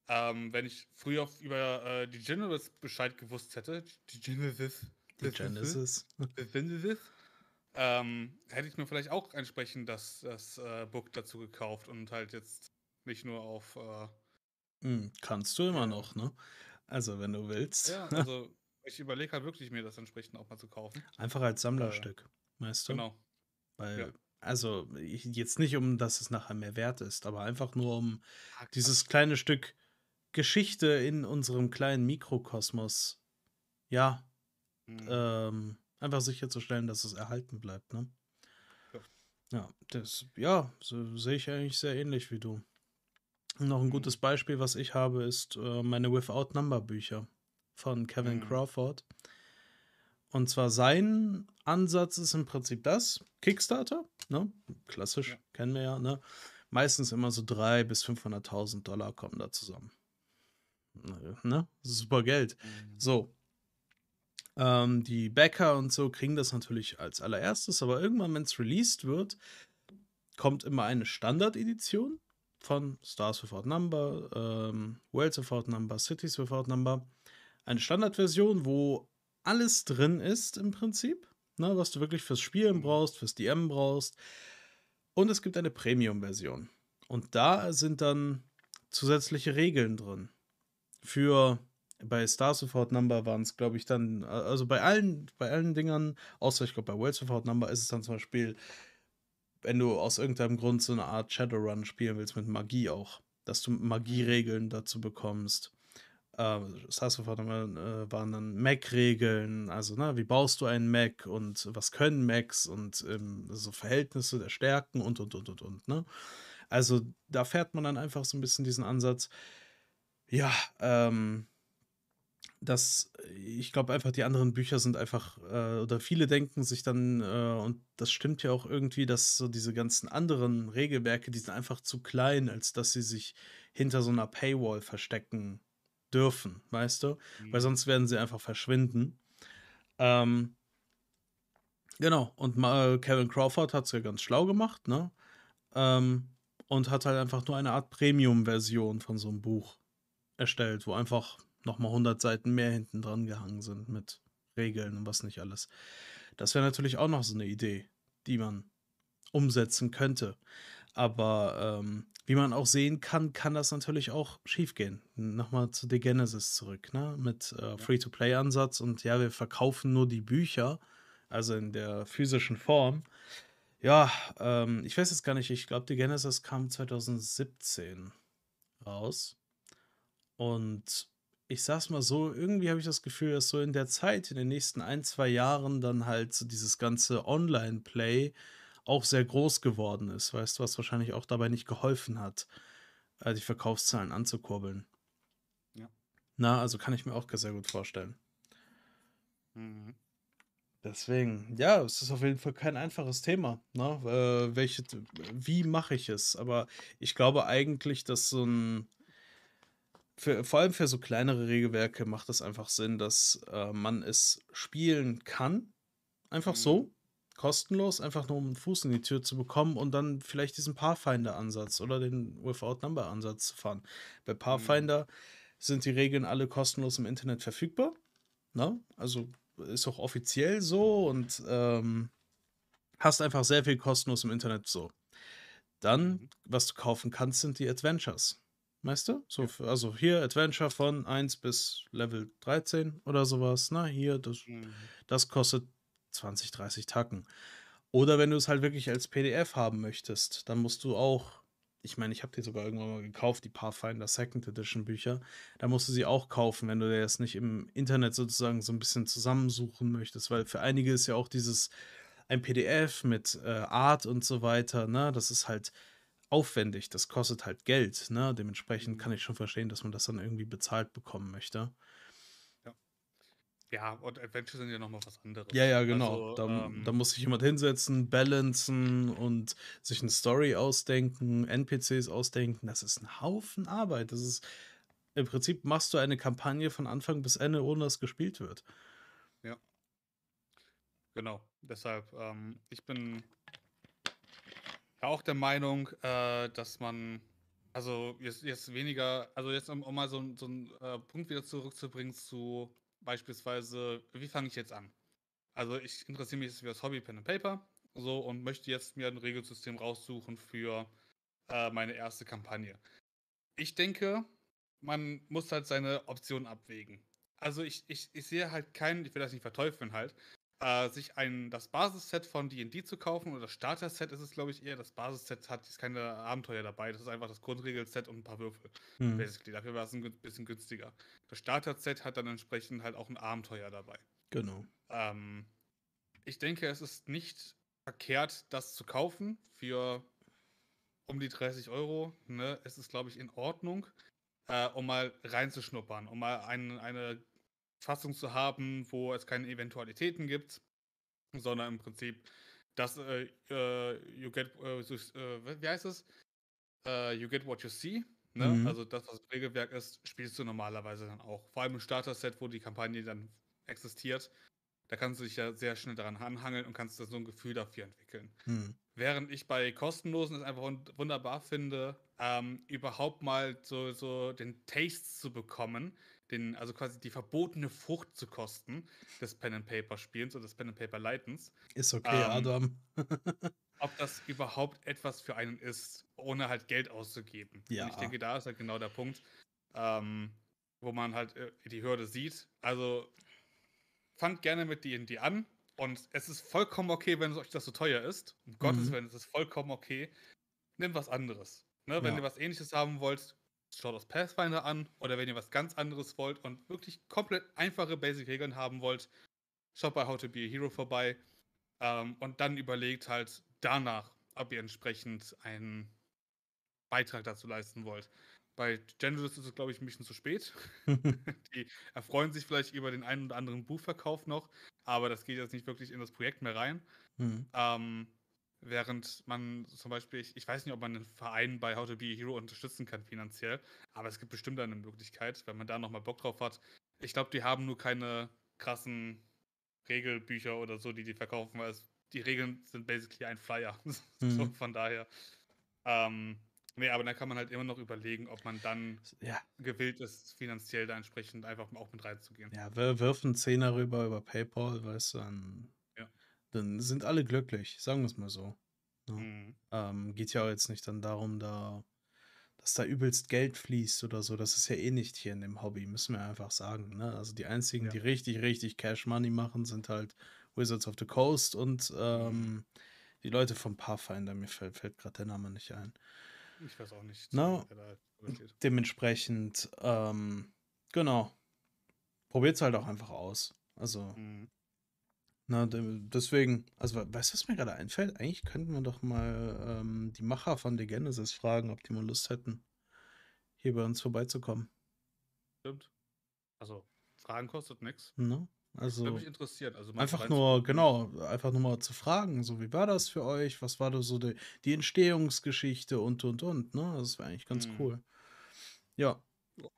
Speaker 2: Ähm, wenn ich früher über äh, die Generals Bescheid gewusst hätte, die Genesis,
Speaker 1: Die Genesis.
Speaker 2: Genesis, ähm, hätte ich mir vielleicht auch entsprechend das, das äh, Book dazu gekauft und halt jetzt nicht nur auf äh,
Speaker 1: Hm, kannst du immer noch, ne? Also, wenn du willst.
Speaker 2: Ja, also ich überlege halt wirklich, mir das entsprechend auch mal zu kaufen.
Speaker 1: Einfach als Sammlerstück, weißt du?
Speaker 2: Genau.
Speaker 1: Weil
Speaker 2: Ja.
Speaker 1: also jetzt nicht um, dass es nachher mehr wert ist, aber einfach nur um
Speaker 2: Ah,
Speaker 1: dieses kleine Stück Geschichte in unserem kleinen Mikrokosmos, ja,
Speaker 2: Mhm.
Speaker 1: ähm, einfach sicherzustellen, dass es erhalten bleibt, ne?
Speaker 2: Ja.
Speaker 1: Ja, das, ja, so sehe ich eigentlich sehr ähnlich wie du. Noch ein
Speaker 2: Mhm.
Speaker 1: gutes Beispiel, was ich habe, ist äh, meine Without Number Bücher von Kevin
Speaker 2: Mhm.
Speaker 1: Crawford. Und zwar sein Ansatz ist im Prinzip das: Kickstarter, ne? Klassisch,
Speaker 2: Ja.
Speaker 1: kennen wir ja, ne? Meistens immer so 300.000 bis 500.000 Dollar kommen da zusammen. Ne? Super Geld.
Speaker 2: Mhm.
Speaker 1: So. Ähm, die Bäcker und so kriegen das natürlich als allererstes, aber irgendwann, wenn es released wird, kommt immer eine Standard-Edition von Stars Without Number, ähm, Worlds Without Number, Cities Without Number. Eine Standardversion, wo alles drin ist im Prinzip, ne, was du wirklich fürs Spielen
Speaker 2: Mhm.
Speaker 1: brauchst, fürs DM brauchst. Und es gibt eine Premium-Version. Und da sind dann zusätzliche Regeln drin. Für bei Stars Without Number waren es, glaube ich, dann, also bei allen, bei allen Dingern, außer ich glaube bei Worlds Without Number ist es dann zum Beispiel, wenn du aus irgendeinem Grund so eine Art Shadowrun spielen willst mit Magie auch, dass du Magieregeln dazu bekommst. Äh, Stars Without Number äh, waren dann Mac-Regeln, also ne, wie baust du einen Mac und was können Macs und ähm, so Verhältnisse der Stärken und und und und und, ne? Also da fährt man dann einfach so ein bisschen diesen Ansatz. Ja, ähm, das, ich glaube einfach, die anderen Bücher sind einfach, äh, oder viele denken sich dann, äh, und das stimmt ja auch irgendwie, dass so diese ganzen anderen Regelwerke, die sind einfach zu klein, als dass sie sich hinter so einer Paywall verstecken dürfen, weißt du? Weil
Speaker 2: Mhm.
Speaker 1: sonst werden sie einfach verschwinden. Ähm, genau, und ma- Kevin Crawford hat es ja ganz schlau gemacht, ne? Ähm, und hat halt einfach nur eine Art Premium-Version von so einem Buch erstellt, wo einfach nochmal 100 Seiten mehr hinten dran gehangen sind mit Regeln und was nicht alles. Das wäre natürlich auch noch so eine Idee, die man umsetzen könnte. Aber ähm, wie man auch sehen kann, kann das natürlich auch schiefgehen. Nochmal zu The Genesis zurück, ne? Mit äh, Free-to-Play-Ansatz und ja, wir verkaufen nur die Bücher, also in der physischen Form. Ja, ähm, ich weiß jetzt gar nicht, ich glaube, The Genesis kam 2017 raus. Und ich sag's mal so, irgendwie habe ich das Gefühl, dass so in der Zeit, in den nächsten ein, zwei Jahren, dann halt so dieses ganze Online-Play auch sehr groß geworden ist, weißt du, was wahrscheinlich auch dabei nicht geholfen hat, äh, die Verkaufszahlen anzukurbeln.
Speaker 2: Ja.
Speaker 1: Na, also kann ich mir auch sehr gut vorstellen.
Speaker 2: Mhm.
Speaker 1: Deswegen, ja, es ist auf jeden Fall kein einfaches Thema. Ne? Äh, welche, wie mache ich es? Aber ich glaube eigentlich, dass so ein, für, vor allem für so kleinere Regelwerke macht es einfach Sinn, dass äh, man es spielen kann. Einfach
Speaker 2: Mhm.
Speaker 1: so, kostenlos, einfach nur um einen Fuß in die Tür zu bekommen und dann vielleicht diesen Pathfinder-Ansatz oder den Without Number-Ansatz zu fahren. Bei Pathfinder sind die Regeln alle kostenlos im Internet verfügbar. Ne? Also ist auch offiziell so und ähm, hast einfach sehr viel kostenlos im Internet so. Dann,
Speaker 2: Mhm.
Speaker 1: was du kaufen kannst, sind die Adventures. Weißt du? So, für, also hier Adventure von 1 bis Level 13 oder sowas. Na, hier, das,
Speaker 2: Mhm.
Speaker 1: das kostet 20, 30 Tacken. Oder wenn du es halt wirklich als PDF haben möchtest, dann musst du auch, ich meine, ich habe die sogar irgendwann mal gekauft, die Pathfinder Second Edition Bücher. Da musst du sie auch kaufen, wenn du dir das nicht im Internet sozusagen so ein bisschen zusammensuchen möchtest, weil für einige ist ja auch dieses ein PDF mit äh, Art und so weiter, ne, das ist halt aufwendig, das kostet halt Geld, ne? Dementsprechend
Speaker 2: Mhm.
Speaker 1: kann ich schon verstehen, dass man das dann irgendwie bezahlt bekommen möchte.
Speaker 2: Ja, und Adventure sind ja nochmal was anderes.
Speaker 1: Ja, ja, genau.
Speaker 2: Also,
Speaker 1: da,
Speaker 2: ähm,
Speaker 1: da muss sich jemand hinsetzen, balancen und sich eine Story ausdenken, NPCs ausdenken. Das ist ein Haufen Arbeit. Das ist im Prinzip machst du eine Kampagne von Anfang bis Ende, ohne dass gespielt wird.
Speaker 2: Genau, deshalb, ähm, ich bin ja auch der Meinung, äh, dass man, also jetzt, jetzt weniger, also jetzt um, um mal so, so einen äh, Punkt wieder zurückzubringen zu beispielsweise, wie fange ich jetzt an? Also ich interessiere mich jetzt für das Hobby Pen and Paper so und möchte jetzt mir ein Regelsystem raussuchen für äh, meine erste Kampagne. Ich denke, man muss halt seine Optionen abwägen. Also ich, ich, ich sehe halt keinen, ich will das nicht verteufeln halt, äh, sich ein, das Basisset von D&D zu kaufen, oder das Starter-Set ist es, glaube ich, eher. Das Basisset hat jetzt keine Abenteuer dabei. Das ist einfach das Grundregelset und ein paar Würfel.
Speaker 1: Mhm.
Speaker 2: Basically. Dafür war es ein bisschen günstiger. Das Starter-Set hat dann entsprechend halt auch ein Abenteuer dabei.
Speaker 1: Genau.
Speaker 2: Ähm, ich denke, es ist nicht verkehrt, das zu kaufen für um die 30 Euro. Ne? Es ist, glaube ich, in Ordnung, äh, um mal reinzuschnuppern, um mal ein, eine Fassung zu haben, wo es keine Eventualitäten gibt, sondern im Prinzip das äh, äh, you get, äh, äh, wie heißt es? Äh, you get what you see. Ne?
Speaker 1: Mhm.
Speaker 2: Also das, was Regelwerk ist, spielst du normalerweise dann auch. Vor allem im Starter-Set, wo die Kampagne dann existiert. Da kannst du dich ja sehr schnell daran anhangeln und kannst so ein Gefühl dafür entwickeln.
Speaker 1: Mhm.
Speaker 2: Während ich bei kostenlosen es einfach wund- wunderbar finde, ähm, überhaupt mal so, so den Taste zu bekommen, den, also quasi die verbotene Frucht zu kosten des Pen and Paper Spielens oder des Pen and Paper Leitens,
Speaker 1: Ist okay,
Speaker 2: Ähm,
Speaker 1: Adam.
Speaker 2: ob das überhaupt etwas für einen ist, ohne halt Geld auszugeben. Und
Speaker 1: Ja.
Speaker 2: ich denke, da ist halt genau der Punkt, ähm, wo man halt äh, die Hürde sieht. Also fangt gerne mit D&D an und es ist vollkommen okay, wenn es euch das so teuer ist. Um Gottes
Speaker 1: Mhm.
Speaker 2: Willen, es ist vollkommen okay. Nehmt was anderes. Ne? Wenn
Speaker 1: Ja.
Speaker 2: ihr was ähnliches haben wollt, schaut aus Pathfinder an. Oder wenn ihr was ganz anderes wollt und wirklich komplett einfache Basic-Regeln haben wollt, schaut bei How to Be a Hero vorbei. Ähm, und dann überlegt halt danach, ob ihr entsprechend einen Beitrag dazu leisten wollt. Bei Generous ist es, glaube ich, ein bisschen zu spät. Die erfreuen sich vielleicht über den einen oder anderen Buchverkauf noch, aber das geht jetzt nicht wirklich in das Projekt mehr rein.
Speaker 1: Mhm.
Speaker 2: Ähm, während man zum Beispiel, ich, ich weiß nicht, ob man einen Verein bei How to Be a Hero unterstützen kann finanziell, aber es gibt bestimmt eine Möglichkeit, wenn man da nochmal Bock drauf hat. Ich glaube, die haben nur keine krassen Regelbücher oder so, die die verkaufen, weil es, die Regeln sind basically ein Flyer. so,
Speaker 1: Mhm.
Speaker 2: von daher. Ähm, nee, aber dann kann man halt immer noch überlegen, ob man dann
Speaker 1: Ja,
Speaker 2: gewillt ist, finanziell da entsprechend einfach auch mit reinzugehen.
Speaker 1: ja, wir wirf einen Zehner rüber über PayPal, weißt du, dann. Dann sind alle glücklich, sagen wir es mal so. Ja.
Speaker 2: Mhm.
Speaker 1: Ähm, geht ja auch jetzt nicht dann darum, da, dass da übelst Geld fließt oder so. Das ist ja eh nicht hier in dem Hobby, müssen wir einfach sagen. Ne? Also die einzigen,
Speaker 2: Ja.
Speaker 1: die richtig, richtig Cash Money machen, sind halt Wizards of the Coast und
Speaker 2: Mhm.
Speaker 1: ähm, die Leute vom Pathfinder. Mir fällt, fällt gerade der Name nicht ein.
Speaker 2: Ich weiß auch nicht,
Speaker 1: No. Dementsprechend, ähm, genau. Probiert's halt auch einfach aus. Also,
Speaker 2: Mhm.
Speaker 1: Na, de- deswegen, also, we- weißt du, was mir gerade einfällt? Eigentlich könnten wir doch mal ähm, die Macher von The Genesis fragen, ob die mal Lust hätten, hier bei uns vorbeizukommen.
Speaker 2: Stimmt. Also, Fragen kostet nichts.
Speaker 1: Ne?
Speaker 2: Würde
Speaker 1: Also,
Speaker 2: mich interessieren. Also
Speaker 1: einfach nur, genau, einfach nur mal zu fragen, so, wie war das für euch? Was war da so die, die Entstehungsgeschichte und, und, und, ne? Das wäre eigentlich ganz
Speaker 2: Mhm.
Speaker 1: cool. Ja.
Speaker 2: Ja.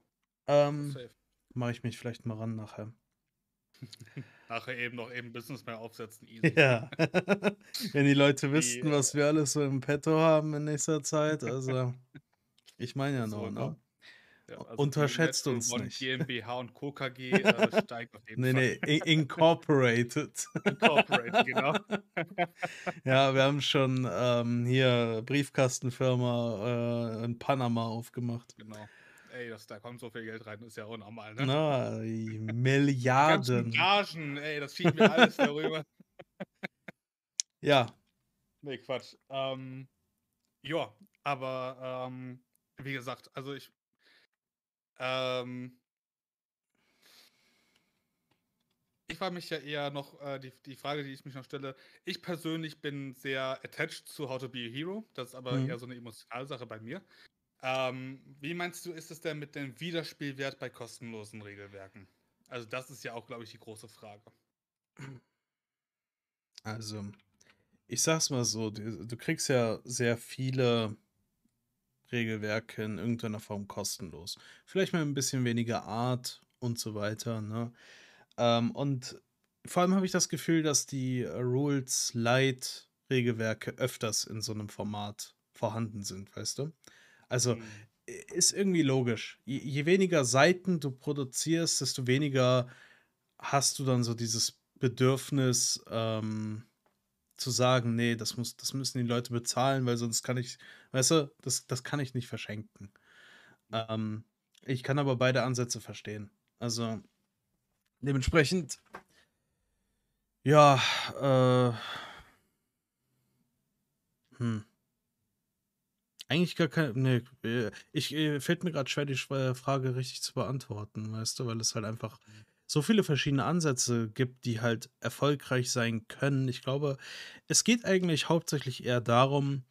Speaker 1: Ähm, mache ich mich vielleicht mal ran nachher.
Speaker 2: Nachher eben noch eben Business mehr aufsetzen. Easy.
Speaker 1: Ja. Wenn die Leute wüssten,
Speaker 2: Die,
Speaker 1: was wir alles so im Petto haben in nächster Zeit, also ich meine ja noch,
Speaker 2: ne?
Speaker 1: ne?
Speaker 2: Ja, also
Speaker 1: Unterschätzt uns nicht.
Speaker 2: GmbH und Co. KG äh, steigt auf jeden
Speaker 1: Nee, nee,
Speaker 2: Fall.
Speaker 1: in- Incorporated.
Speaker 2: Incorporated, genau.
Speaker 1: Ja, wir haben schon ähm, hier Briefkastenfirma äh, in Panama aufgemacht.
Speaker 2: genau. Ey, das, da kommt so viel Geld rein, ist ja auch normal, ne?
Speaker 1: Na, Milliarden.
Speaker 2: Gagen, ey, das schieben wir alles darüber.
Speaker 1: Ja,
Speaker 2: Nee, Quatsch. Ähm, ja, aber ähm, wie gesagt, also ich. Ähm, ich war mich ja eher noch, äh, die, die Frage, die ich mich noch stelle, ich persönlich bin sehr attached zu How to Be a Hero. Das ist aber
Speaker 1: Mhm.
Speaker 2: eher so eine emotionale Sache bei mir. Ähm, wie meinst du, ist es denn mit dem Wiederspielwert bei kostenlosen Regelwerken? Also, das ist ja auch, glaube ich, die große Frage.
Speaker 1: also ich sag's mal so, du, du kriegst ja sehr viele Regelwerke in irgendeiner Form kostenlos. Vielleicht mal ein bisschen weniger Art und so weiter, ne? Ähm, und vor allem habe ich das Gefühl, dass die Rules Light Regelwerke öfters in so einem Format vorhanden sind, weißt du? Also
Speaker 2: Mhm.
Speaker 1: ist irgendwie logisch. Je, je weniger Seiten du produzierst, desto weniger hast du dann so dieses Bedürfnis ähm, zu sagen, nee, das muss, das müssen die Leute bezahlen, weil sonst kann ich, weißt du, das, das kann ich nicht verschenken. Ähm, ich kann aber beide Ansätze verstehen. Also dementsprechend, Ja, äh. Hm. Eigentlich gar kein. Ne, äh, ich äh, fällt mir gerade schwer, die Frage richtig zu beantworten, weißt du, weil es halt einfach
Speaker 2: Mhm.
Speaker 1: so viele verschiedene Ansätze gibt, die halt erfolgreich sein können. Ich glaube, es geht eigentlich hauptsächlich eher darum,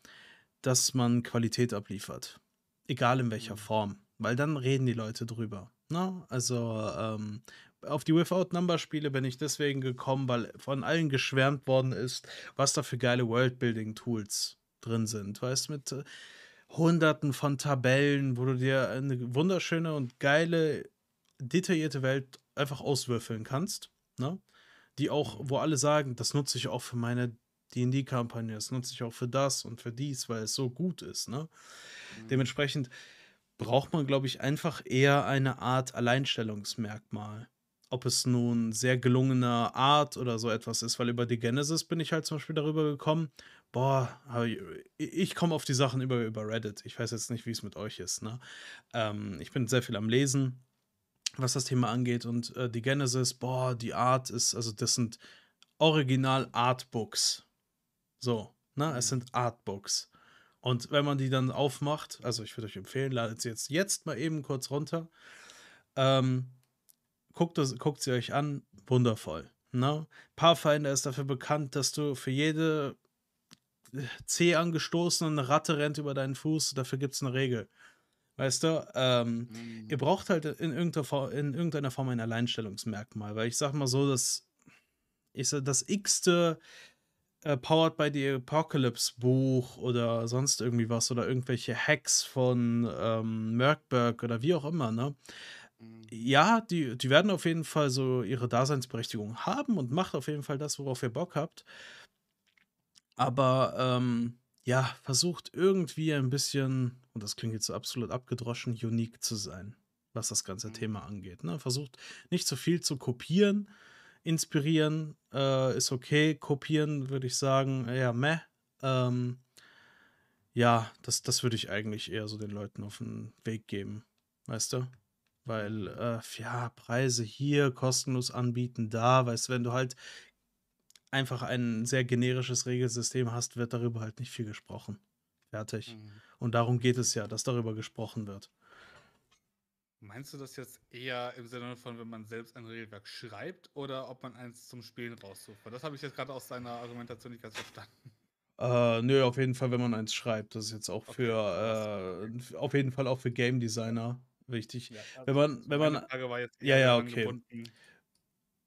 Speaker 1: dass man Qualität abliefert. Egal in welcher
Speaker 2: Mhm.
Speaker 1: Form, weil dann reden die Leute drüber, ne? Also, ähm, auf die Without Number Spiele bin ich deswegen gekommen, weil von allen geschwärmt worden ist, was da für geile Worldbuilding Tools drin sind, weißt, mit, äh, Hunderten von Tabellen, wo du dir eine wunderschöne und geile, detaillierte Welt einfach auswürfeln kannst, ne? Die auch wo alle sagen: „Das nutze ich auch für meine D&D-Kampagne, das nutze ich auch für das und für dies, weil es so gut ist“, ne?
Speaker 2: Mhm.
Speaker 1: Dementsprechend braucht man, glaube ich, einfach eher eine Art Alleinstellungsmerkmal. Ob es nun sehr gelungener Art oder so etwas ist, weil über die Genesis bin ich halt zum Beispiel darüber gekommen. Boah, ich komme auf die Sachen über über Reddit. Ich weiß jetzt nicht, wie es mit euch ist, ne? Ähm, ich bin sehr viel am Lesen, was das Thema angeht und, äh, die Genesis, boah, die Art ist also, das sind original Artbooks. So, ne? Es
Speaker 2: Mhm.
Speaker 1: sind Artbooks. Und wenn man die dann aufmacht also, ich würde euch empfehlen, ladet sie jetzt jetzt mal eben kurz runter. Ähm, guckt das guckt sie euch an, wundervoll, ne? Pathfinder ist dafür bekannt, dass du für jede, äh, zäh angestoßene Ratte rennt über deinen Fuß, dafür gibt's 'ne Regel. Weißt du? Ähm, ihr
Speaker 2: Mhm.
Speaker 1: braucht halt in irgend 'ner For in irgendeiner Form ein Alleinstellungsmerkmal, weil ich sage mal so, das ich sage, das x-te, äh, Powered by the Apocalypse Buch oder sonst irgendwie was oder irgendwelche Hacks von, ähm, Merkberg oder wie auch immer, ne?
Speaker 2: Mhm.
Speaker 1: Ja, die die werden auf jeden Fall so ihre Daseinsberechtigung haben und macht auf jeden Fall das, worauf ihr Bock habt. Aber, ähm, ja, versucht irgendwie ein bisschen und das klingt jetzt so absolut abgedroschen, unique zu sein, was das ganze
Speaker 2: Mhm.
Speaker 1: Thema angeht, ne? Versucht nicht zu viel zu kopieren. Inspirieren, äh, ist okay. Kopieren würde ich sagen, eher meh. Ähm ja, das das würde ich eigentlich eher so den Leuten auf 'n Weg geben, weißt du? Weil,
Speaker 2: Mhm.
Speaker 1: äh, ja, Preise hier kostenlos anbieten, da, weißt du, wenn du halt einfach ein sehr generisches Regelsystem hast, wird darüber halt nicht viel gesprochen. Fertig.
Speaker 2: Mhm.
Speaker 1: Und darum geht es ja, dass darüber gesprochen wird.
Speaker 2: Meinst du das jetzt eher im Sinne von, wenn man selbst ein Regelwerk schreibt oder ob man eins zum Spielen raussucht? Weil das habe ich jetzt grade aus deiner Argumentation nicht ganz verstanden.
Speaker 1: Äh, ne, auf jeden Fall, wenn man eins schreibt. Das ist jetzt auch
Speaker 2: Okay,
Speaker 1: für, äh auf jeden Fall auch für Game Designer wichtig.
Speaker 2: Ja,
Speaker 1: Wenn
Speaker 2: also
Speaker 1: man
Speaker 2: also
Speaker 1: wenn man
Speaker 2: Frage war jetzt
Speaker 1: ja,
Speaker 2: eher
Speaker 1: ja,
Speaker 2: daran
Speaker 1: okay.
Speaker 2: gebunden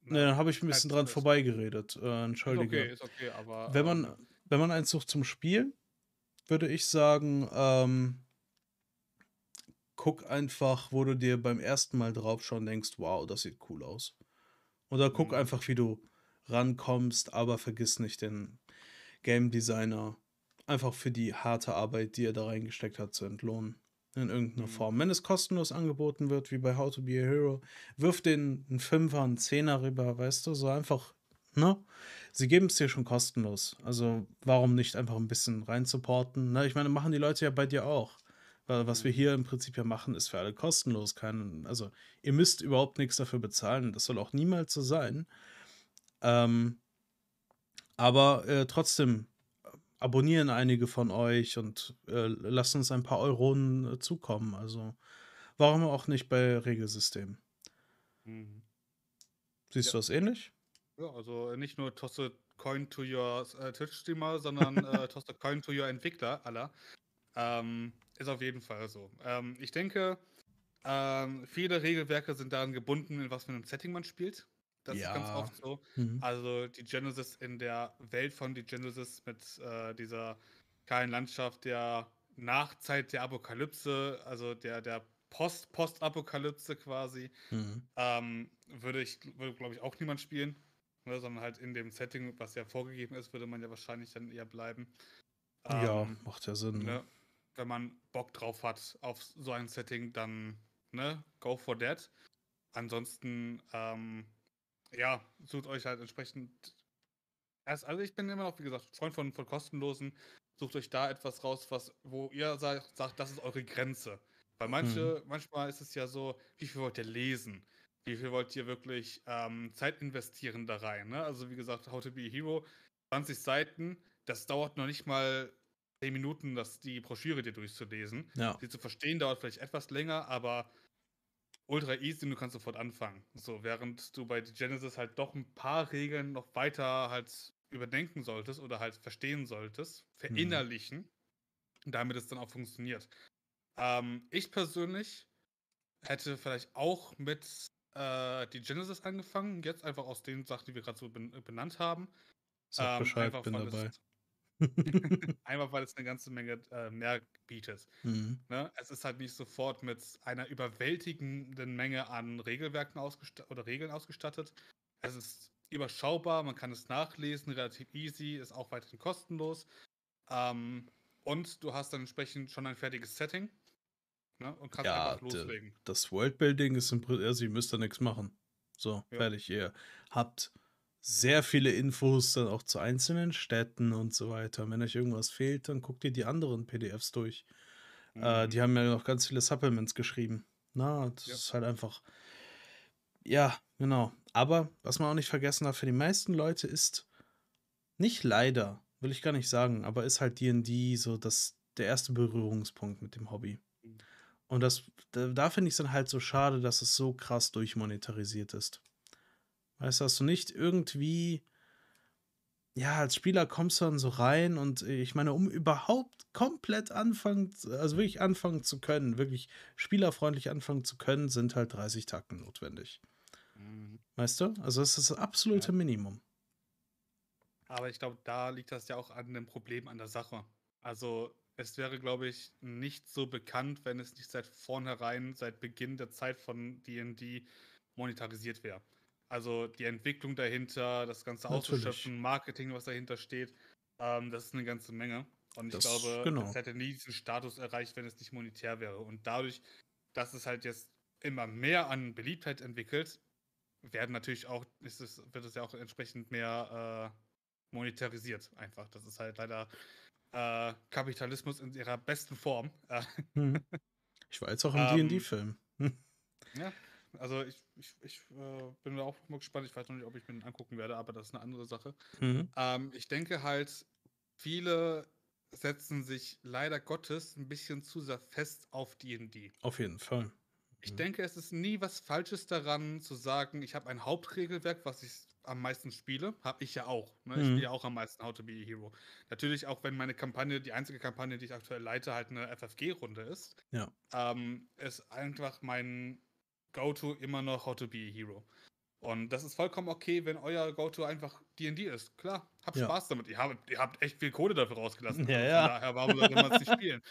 Speaker 1: Ne, dann habe ich 'n
Speaker 2: Kein
Speaker 1: bisschen dran vorbeigeredet. Äh,
Speaker 2: Ist okay,
Speaker 1: entschuldige.
Speaker 2: ist okay, aber,
Speaker 1: Wenn
Speaker 2: ähm
Speaker 1: man wenn man eins sucht zum Spielen, würde ich sagen, ähm guck einfach, wo du dir beim ersten Mal draufschauen denkst: „Wow, das sieht cool aus.“ Oder guck
Speaker 2: Mhm.
Speaker 1: einfach, wie du rankommst, aber vergiss nicht den Game Designer einfach für die harte Arbeit, die er da reingesteckt hat, zu entlohnen in irgend 'ner
Speaker 2: Mhm.
Speaker 1: Form. Wenn es kostenlos angeboten wird, wie bei „How to be a Hero“, wirf denen 'n Fünfer, 'n Zehner rüber, weißt du, so einfach, ne? Sie geben's dir schon kostenlos. Also, warum nicht einfach 'n bisschen rein supporten, ne? Ich meine, machen die Leute ja bei dir auch. Weil was wir
Speaker 2: Mhm.
Speaker 1: hier im Prinzip ja machen, ist für alle kostenlos. Kein also, ihr müsst überhaupt nix dafür bezahlen. Das soll auch niemals so sein. Ähm aber, äh, trotzdem abonnieren einige von euch und, äh, lassen uns ein paar Euronen, äh, zukommen. Also, warum auch nicht bei Regelsystemen?
Speaker 2: Mhm.
Speaker 1: Siehst
Speaker 2: Ja.
Speaker 1: du das ähnlich?
Speaker 2: Ja, also, nicht nur toss a coin to your äh, Twitch-Streamer, sondern, äh, toss a coin to your Entwickler, Allah. Ähm, ist auf jeden Fall so. Ähm, ich denke, ähm, viele Regelwerke sind daran gebunden, in was für 'nem Setting man spielt. Das ist ganz
Speaker 1: Ja.
Speaker 2: oft so.
Speaker 1: Mhm.
Speaker 2: Also, die Genesis in der Welt von die Genesis mit, äh, dieser kahlen Landschaft der Nachzeit der Apokalypse, also, der der Post-Postapokalypse quasi,
Speaker 1: Mhm.
Speaker 2: ähm, würde ich würde, glaube ich, auch niemand spielen, ne, sondern halt in dem Setting, was ja vorgegeben ist, würde man ja wahrscheinlich dann eher bleiben.
Speaker 1: Ja,
Speaker 2: Ähm,
Speaker 1: macht ja Sinn, ne?
Speaker 2: ne, wenn man Bock drauf hat auf so ein Setting, dann, ne, go for that. Ansonsten, ähm, ja, sucht euch halt entsprechend erst also, ich bin immer noch, wie gesagt, Freund von von kostenlosen. Sucht euch da etwas raus, was wo ihr sagt sagt, das ist eure Grenze. Weil
Speaker 1: Mhm.
Speaker 2: manche manchmal ist es ja so: Wie viel wollt ihr lesen? Wie viel wollt ihr wirklich ähm, Zeit investieren da rein? Ne? Also wie gesagt, How to be a Hero, 20 Seiten, das dauert noch nicht mal 10 Minuten, das, die Broschüre dir durchzulesen.
Speaker 1: Ja.
Speaker 2: Sie zu verstehen dauert vielleicht etwas länger, aber ultra easy und du kannst sofort anfangen. So, während du bei Genesis halt doch ein paar Regeln noch weiter halt überdenken solltest oder halt verstehen solltest, verinnerlichen, mhm. damit es dann auch funktioniert. Ähm, ich persönlich hätte vielleicht auch mit äh, die Genesis angefangen, jetzt einfach aus den Sachen, die wir gerade so ben benannt haben.
Speaker 1: Sag ähm, Bescheid, einfach, bin dabei. Es,
Speaker 2: einfach weil es eine ganze Menge äh, mehr bietet. Mhm. Ne? Es ist halt nicht sofort mit einer überwältigenden Menge an Regelwerken oder Regeln ausgestattet. Es ist überschaubar, man kann es nachlesen, relativ easy, ist auch weiterhin kostenlos. Ähm, und du hast dann entsprechend schon ein fertiges Setting. Ne? Und kannst ja, einfach loslegen.
Speaker 1: Das Worldbuilding ist im Prinzip, also ihr müsst da nichts machen. So, ja. fertig. Ihr habt sehr viele Infos dann auch zu einzelnen Städten und so weiter. Wenn euch irgendwas fehlt, dann guckt ihr die anderen PDFs durch. Mhm. Äh, die haben ja noch ganz viele Supplements geschrieben. Na, das ja. ist halt einfach. Ja, genau. Aber was man auch nicht vergessen darf, für die meisten Leute ist nicht leider, will ich gar nicht sagen, aber ist halt D&D so das, der erste Berührungspunkt mit dem Hobby. Mhm. Und das, da, da finde ich es dann halt so schade, dass es so krass durchmonetarisiert ist. Weißt du, dass du nicht irgendwie, ja, als Spieler kommst du dann so rein und ich meine, um überhaupt komplett anfangen, also wirklich anfangen zu können, wirklich spielerfreundlich anfangen zu können, sind halt 30 Takten notwendig. Mhm. Weißt du? Also das ist das absolute ja. Minimum.
Speaker 2: Aber ich glaube, da liegt das ja auch an dem Problem an der Sache. Also es wäre, glaube ich, nicht so bekannt, wenn es nicht seit vornherein, seit Beginn der Zeit von D&D monetarisiert wäre. Also die Entwicklung dahinter, das ganze Ausschöpfen, Marketing, was dahinter steht, ähm, das ist eine ganze Menge. Und ich das, glaube, genau. es hätte nie diesen Status erreicht, wenn es nicht monetär wäre. Und dadurch, dass es halt jetzt immer mehr an Beliebtheit entwickelt, werden natürlich auch, ist es, wird es ja auch entsprechend mehr äh, monetarisiert einfach. Das ist halt leider äh, Kapitalismus in ihrer besten Form.
Speaker 1: Hm. Ich war jetzt auch im ähm, D&D-Film.
Speaker 2: Ja, also ich, ich, ich äh, bin da auch mal gespannt. Ich weiß noch nicht, ob ich mir den angucken werde, aber das ist eine andere Sache. Mhm. Ähm, ich denke halt, viele setzen sich leider Gottes ein bisschen zu sehr fest auf D&D.
Speaker 1: Auf jeden Fall.
Speaker 2: Ich mhm. denke, es ist nie was Falsches daran zu sagen, ich habe ein Hauptregelwerk, was ich am meisten spiele. Habe ich ja auch. Ne? Ich mhm. spiele ja auch am meisten How to be a Hero. Natürlich auch, wenn meine Kampagne, die einzige Kampagne, die ich aktuell leite, halt eine FFG-Runde ist.
Speaker 1: Ja.
Speaker 2: Ähm, ist einfach mein Go-To immer noch How to be a Hero. Und das ist vollkommen okay, wenn euer Go-To einfach D&D ist. Klar, habt ja. Spaß damit. Ihr habt, ihr habt echt viel Kohle dafür rausgelassen.
Speaker 1: Ja, ja.
Speaker 2: Daher, warum sollte man es nicht spielen?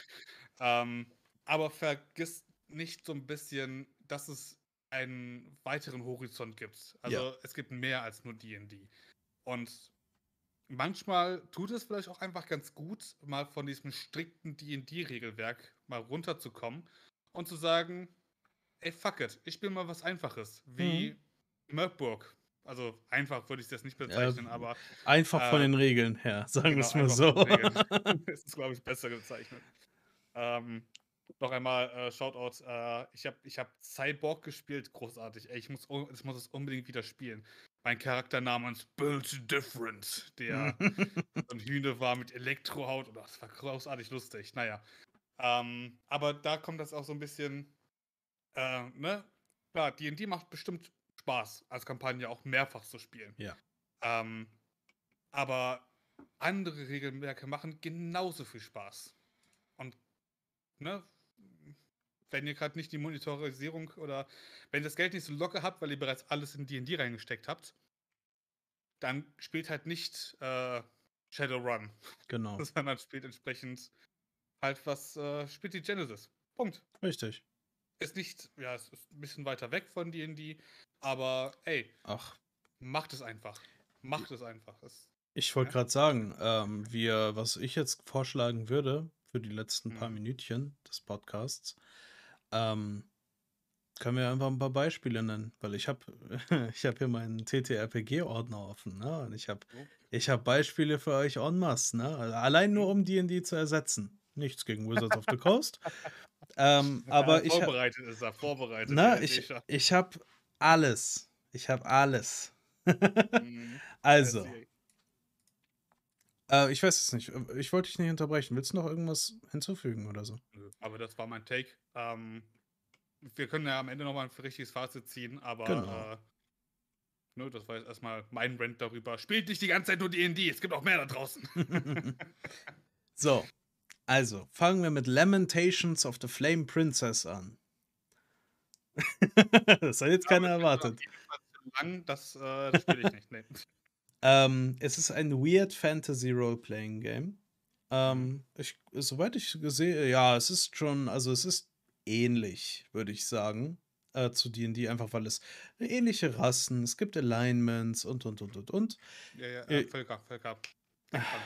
Speaker 2: Ähm, aber vergisst nicht so ein bisschen, dass es einen weiteren Horizont gibt. Also ja. es gibt mehr als nur D&D. Und manchmal tut es vielleicht auch einfach ganz gut, mal von diesem strikten D&D-Regelwerk mal runterzukommen und zu sagen, ey, fuck it, ich spiele mal was Einfaches, wie mhm. Merkburg. Also einfach würde ich das nicht bezeichnen, ja, aber.
Speaker 1: Einfach äh, von den Regeln her, sagen genau, wir es mal so.
Speaker 2: das ist, glaube ich, besser gezeichnet. Ähm, noch einmal äh, Shoutout. Äh, ich habe ich hab Cyborg gespielt, großartig. Ey, ich muss, ich muss es unbedingt wieder spielen. Mein Charakter namens Build Different, der ein Hühner war mit Elektrohaut. Oh, das war großartig lustig. Naja. Ähm, aber da kommt das auch so ein bisschen äh, ne? Klar, DD macht bestimmt Spaß, als Kampagne auch mehrfach zu spielen.
Speaker 1: Ja.
Speaker 2: Ähm, aber andere Regelwerke machen genauso viel Spaß. Und, ne? Wenn ihr gerade nicht die Monitorisierung oder wenn ihr das Geld nicht so locker habt, weil ihr bereits alles in DD reingesteckt habt, dann spielt halt nicht äh, Shadowrun.
Speaker 1: Genau.
Speaker 2: Sondern spielt entsprechend halt was, äh, spielt die Genesis. Punkt.
Speaker 1: Richtig.
Speaker 2: Ist nicht, ja, es ist ein bisschen weiter weg von D&D, aber ey,
Speaker 1: ach,
Speaker 2: macht es einfach. Macht es einfach. Es,
Speaker 1: ich wollte ja? gerade sagen, ähm, wir, was ich jetzt vorschlagen würde für die letzten paar mhm. Minütchen des Podcasts, ähm, können wir einfach ein paar Beispiele nennen, weil ich habe ich hab hier meinen TTRPG-Ordner offen, ne? Und ich habe oh. ich hab Beispiele für euch en masse, ne? Allein nur um D&D zu ersetzen. Nichts gegen Wizards of the Coast. Ähm, aber
Speaker 2: ja, vorbereitet ich, ist er, vorbereitet.
Speaker 1: Na, ich, ich habe alles. Ich habe alles.
Speaker 2: Mhm.
Speaker 1: Also, äh, ich weiß es nicht. Ich wollte dich nicht unterbrechen. Willst du noch irgendwas hinzufügen oder so?
Speaker 2: Aber das war mein Take. Ähm, wir können ja am Ende nochmal ein richtiges Fazit ziehen, aber
Speaker 1: Genau.
Speaker 2: äh, ne, das war jetzt erstmal mein Rant darüber. Spielt nicht die ganze Zeit nur D&D, es gibt auch mehr da draußen.
Speaker 1: so, also fangen wir mit Lamentations of the Flame Princess an. das hat jetzt keiner erwartet.
Speaker 2: lang, das, äh, das spiele ich nicht. Nee.
Speaker 1: Ähm, es ist ein Weird Fantasy Role-Playing Game.
Speaker 2: Mhm.
Speaker 1: Ähm, ich, soweit ich gesehen, ja, es ist schon, also es ist ähnlich, würde ich sagen, äh, zu D&D, einfach weil es ähnliche Rassen, es gibt Alignments und, und, und, und, und.
Speaker 2: Ja, ja,
Speaker 1: Äh,
Speaker 2: äh, Völker, Völker.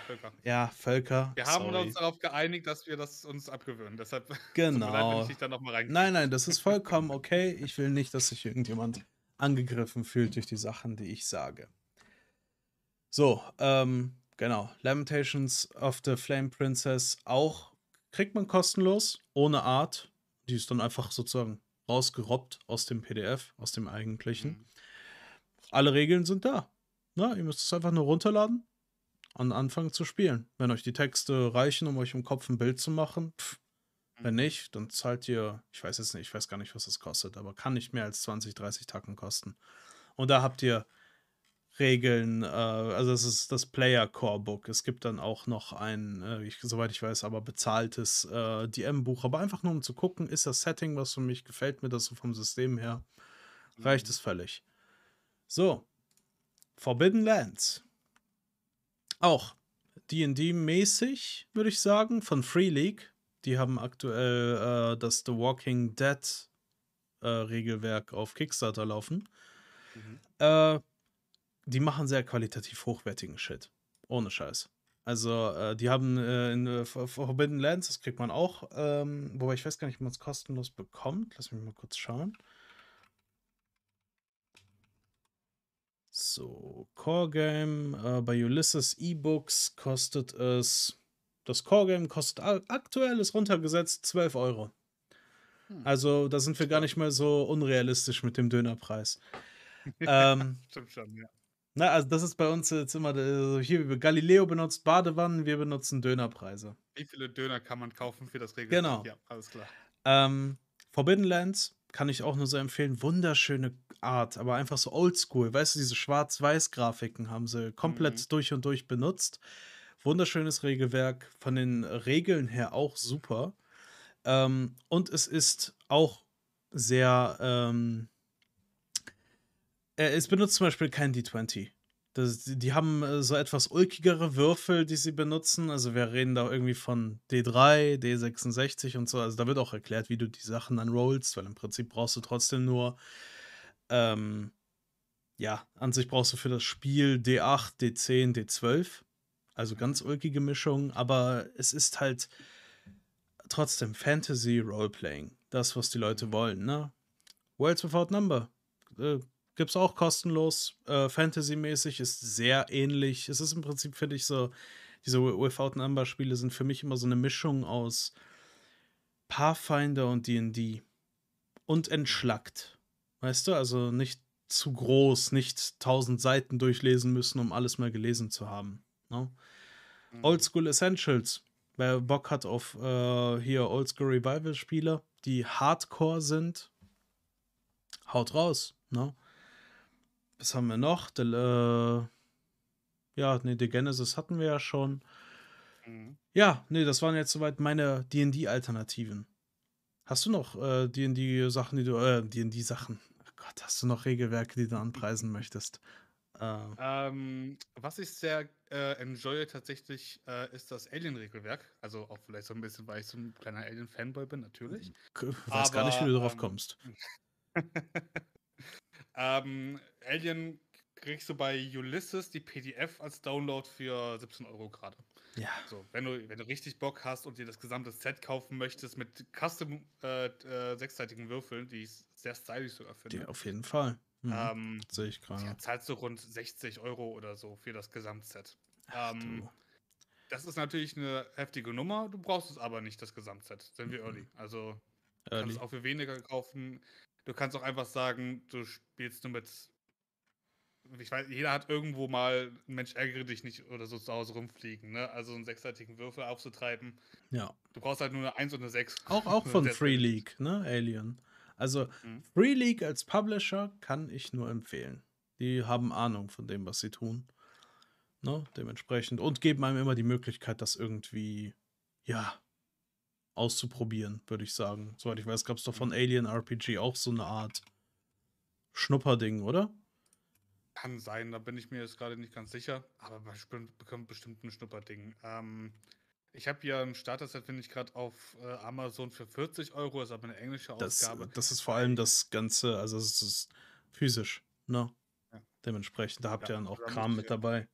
Speaker 2: Völker.
Speaker 1: Ja, Völker,
Speaker 2: Wir haben
Speaker 1: sorry.
Speaker 2: uns darauf geeinigt, dass wir das uns abgewöhnen. Deshalb mir leid,
Speaker 1: Genau.
Speaker 2: ich da nochmal rein.
Speaker 1: Nein, nein, das ist vollkommen okay. Ich will nicht, dass sich irgendjemand angegriffen fühlt durch die Sachen, die ich sage. So, ähm, genau. Lamentations of the Flame Princess auch kriegt man kostenlos, ohne Art. Die ist dann einfach sozusagen rausgerobbt aus dem PDF, aus dem eigentlichen.
Speaker 2: Mhm.
Speaker 1: Alle Regeln sind da. Na, ihr müsst es einfach nur runterladen und anfangen zu spielen. Wenn euch die Texte reichen, um euch im Kopf ein Bild zu machen, pff, wenn
Speaker 2: Mhm.
Speaker 1: nicht, dann zahlt ihr, ich weiß jetzt nicht, ich weiß gar nicht, was das kostet, aber kann nicht mehr als 20, 30 Tacken kosten. Und da habt ihr Regeln, äh, also es ist das Player Core Book. Es gibt dann auch noch ein, äh, ich, soweit ich weiß, aber bezahltes äh, DM-Buch, aber einfach nur um zu gucken, ist das Setting was für mich, gefällt mir das so vom System her, reicht
Speaker 2: Mhm.
Speaker 1: es völlig. So, Forbidden Lands. Auch D&D-mäßig, würde ich sagen, von Free League. Die haben aktuell äh, das The Walking Dead äh, Regelwerk auf Kickstarter laufen.
Speaker 2: Mhm.
Speaker 1: Äh, die machen sehr qualitativ hochwertigen Shit. Ohne Scheiß. Also, äh, die haben äh, in äh, For- Forbidden Lands, das kriegt man auch, ähm, wobei ich weiß gar nicht, ob man es kostenlos bekommt. Lass mich mal kurz schauen. So, Core Game. Äh, bei Ulysses E-Books kostet es. Das Core Game kostet aktuell ist runtergesetzt 12 Euro.
Speaker 2: Hm.
Speaker 1: Also, da sind wir gar nicht mehr so unrealistisch mit dem Dönerpreis. ähm,
Speaker 2: Stimmt schon, ja.
Speaker 1: na, also das ist bei uns jetzt immer, äh, hier, Galileo benutzt Badewannen, wir benutzen Dönerpreise.
Speaker 2: Wie viele Döner kann man kaufen für das Regelwerk?
Speaker 1: Genau.
Speaker 2: Ja, alles klar.
Speaker 1: Ähm, Forbidden Lands kann ich auch nur so empfehlen. Wunderschöne Art, aber einfach so oldschool. Weißt du, diese Schwarz-Weiß-Grafiken haben sie komplett
Speaker 2: Mhm.
Speaker 1: durch und durch benutzt. Wunderschönes Regelwerk, von den Regeln her auch super. Ähm, und es ist auch sehr. Ähm, äh, es benutzt zum Beispiel kein D20. Das, die haben äh, so etwas ulkigere Würfel, die sie benutzen. Also wir reden da irgendwie von D3, D66 und so. Also da wird auch erklärt, wie du die Sachen dann rollst, weil im Prinzip brauchst du trotzdem nur, ähm, ja, an sich brauchst du für das Spiel D8, D10, D12. Also ganz ulkige Mischung, aber es ist halt trotzdem Fantasy Roleplaying. Das, was die Leute wollen, ne? Worlds Without Number. Äh, gibt's auch kostenlos. Äh, Fantasy-mäßig ist sehr ähnlich. Es ist im Prinzip, finde ich, so, diese Without Number-Spiele sind für mich immer so eine Mischung aus Pathfinder und DD. Und entschlackt. Weißt du, also nicht zu groß, nicht tausend Seiten durchlesen müssen, um alles mal gelesen zu haben. Ne?
Speaker 2: Mhm.
Speaker 1: Oldschool Essentials. Wer Bock hat auf äh, hier Oldschool Revival-Spiele, die Hardcore sind, haut raus. Ne? Was haben wir noch? The, äh, ja, nee, The Genesis hatten wir ja schon.
Speaker 2: Mhm.
Speaker 1: Ja, nee, das waren jetzt soweit meine D&D-Alternativen. Hast du noch äh, D&D-Sachen, die du, äh, D&D-Sachen, oh Gott, hast du noch Regelwerke, die du anpreisen möchtest? Äh,
Speaker 2: Ähm, was ich sehr äh, enjoye tatsächlich, äh, ist das Alien-Regelwerk. Also auch vielleicht so ein bisschen, weil ich so ein kleiner Alien-Fanboy bin, natürlich.
Speaker 1: k- weiß gar nicht, wie du
Speaker 2: Aber,
Speaker 1: darauf
Speaker 2: ähm,
Speaker 1: kommst.
Speaker 2: ähm, Alien kriegst du bei Ulysses die PDF als Download für 17 Euro gerade.
Speaker 1: Ja.
Speaker 2: So, wenn du, wenn du richtig Bock hast und dir das gesamte Set kaufen möchtest mit custom äh, äh, sechsseitigen Würfeln, die ich sehr stylisch sogar finde,
Speaker 1: Die, auf jeden Fall. Mhm.
Speaker 2: ähm,
Speaker 1: Sehe ich gerade.
Speaker 2: ja, zahlst du rund 60 Euro oder so für das Gesamtset.
Speaker 1: Ach,
Speaker 2: ähm. Das ist natürlich eine heftige Nummer, du brauchst es aber nicht, das Gesamtset. Sind wir
Speaker 1: Mhm.
Speaker 2: early. Also
Speaker 1: Early.
Speaker 2: kannst es auch für weniger kaufen. Du kannst auch einfach sagen, du spielst nur mit ich weiß, jeder hat irgendwo mal ein Mensch ärgere dich nicht oder so zu Hause rumfliegen, ne? Also einen sechsseitigen Würfel aufzutreiben.
Speaker 1: Ja.
Speaker 2: Du brauchst halt nur eine 1 und eine 6.
Speaker 1: Auch, auch von Free League, ne? Alien. Also mhm. Free League als Publisher kann ich nur empfehlen. Die haben Ahnung von dem, was sie tun. Ne? Dementsprechend. Und geben einem immer die Möglichkeit, das irgendwie, ja, auszuprobieren, würde ich sagen. Soweit ich weiß, gab es doch von mhm. Alien RPG auch so eine Art Schnupperding, oder?
Speaker 2: Kann sein, da bin ich mir jetzt gerade nicht ganz sicher, aber bestimmt, bestimmt ein Schnupperding. Ähm, ich habe hier ein Starter-Set, finde ich gerade auf äh, Amazon für 40 Euro, ist aber eine englische
Speaker 1: das, Ausgabe. Das ist vor allem das Ganze, also es ist physisch, ne? Ja. Dementsprechend, da habt ja, ihr dann auch Kram mit dabei.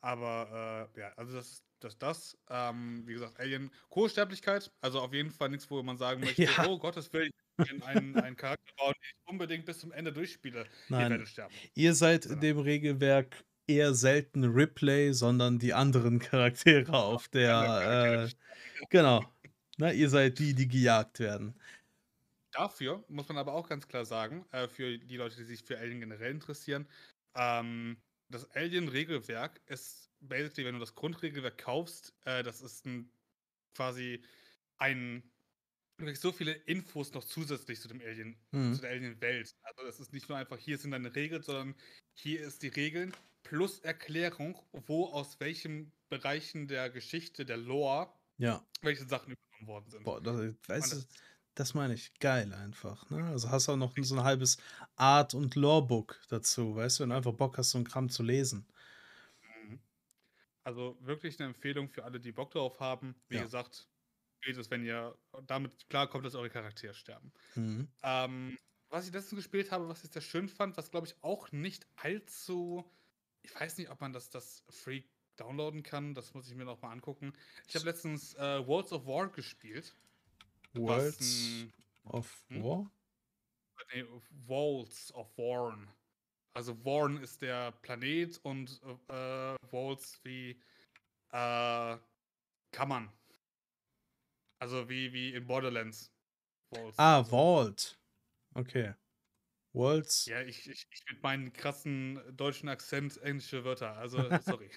Speaker 2: Aber äh, ja, also das ist das, das. Ähm, wie gesagt, Alien, Co-Sterblichkeit, also auf jeden Fall nichts, wo man sagen möchte, ja. oh Gottes Willen, einen, einen Charakter bauen, den ich unbedingt bis zum Ende durchspiele.
Speaker 1: Nein. Ihr sterben. Ihr seid in dem Regelwerk eher selten Ripley, sondern die anderen Charaktere auf der. Äh, genau. Na, ihr seid die, die gejagt werden.
Speaker 2: Dafür muss man aber auch ganz klar sagen, äh, für die Leute, die sich für Alien generell interessieren, ähm, das Alien-Regelwerk ist basically, wenn du das Grundregelwerk kaufst, äh, das ist ein quasi ein du kriegst so viele Infos noch zusätzlich zu dem Alien, mhm. zu der Alien-Welt. Also das ist nicht nur einfach, hier sind deine Regeln, sondern hier ist die Regeln plus Erklärung, wo aus welchen Bereichen der Geschichte, der Lore,
Speaker 1: ja.
Speaker 2: welche Sachen übernommen worden sind.
Speaker 1: Boah, das, weißt du, das meine ich, geil einfach. Ne? Also hast du auch noch so ein halbes Art- und Lore-Book dazu, weißt du, wenn du einfach Bock hast, so ein Kram zu lesen.
Speaker 2: Also wirklich eine Empfehlung für alle, die Bock drauf haben. Wie ja. gesagt, geht es, wenn ihr damit klarkommt, dass eure Charaktere sterben. Mhm. Ähm, was ich letztens gespielt habe, was ich sehr schön fand, was glaube ich auch nicht allzu. Ich weiß nicht, ob man das, das free downloaden kann. Das muss ich mir noch mal angucken. Ich habe letztens äh, Worlds of War gespielt.
Speaker 1: Worlds ein, of hm? War?
Speaker 2: Nee, Worlds of Warn. Also Warn ist der Planet und äh, Worlds wie äh, Kammern. Also wie, wie in Borderlands.
Speaker 1: Vaults. Ah, Vault. Okay. Walls.
Speaker 2: Ja, ich, ich, ich mit meinem krassen deutschen Akzent englische Wörter. Also, sorry.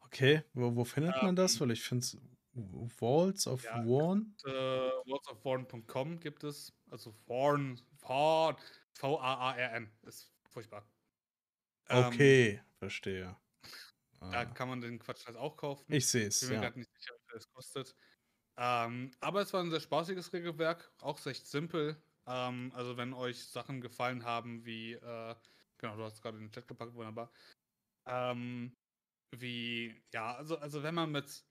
Speaker 1: okay, wo, wo findet man das? Ähm. Weil ich finde es. Vaults of ja, Warn?
Speaker 2: Äh, Vaultsofwarn.com gibt es. Also Warn, Warn, V-A-A-R-N. Ist furchtbar.
Speaker 1: Ähm, okay, ähm, verstehe.
Speaker 2: Da ah. kann man den Quatsch halt auch kaufen.
Speaker 1: Ich sehe es. Ich
Speaker 2: bin mir ja. gerade nicht sicher, wie viel es kostet. Ähm, aber es war ein sehr spaßiges Regelwerk, auch recht simpel. Ähm, also wenn euch Sachen gefallen haben, wie, äh, genau, du hast gerade in den Chat gepackt, wunderbar. Ähm, wie, ja, also, also wenn man mit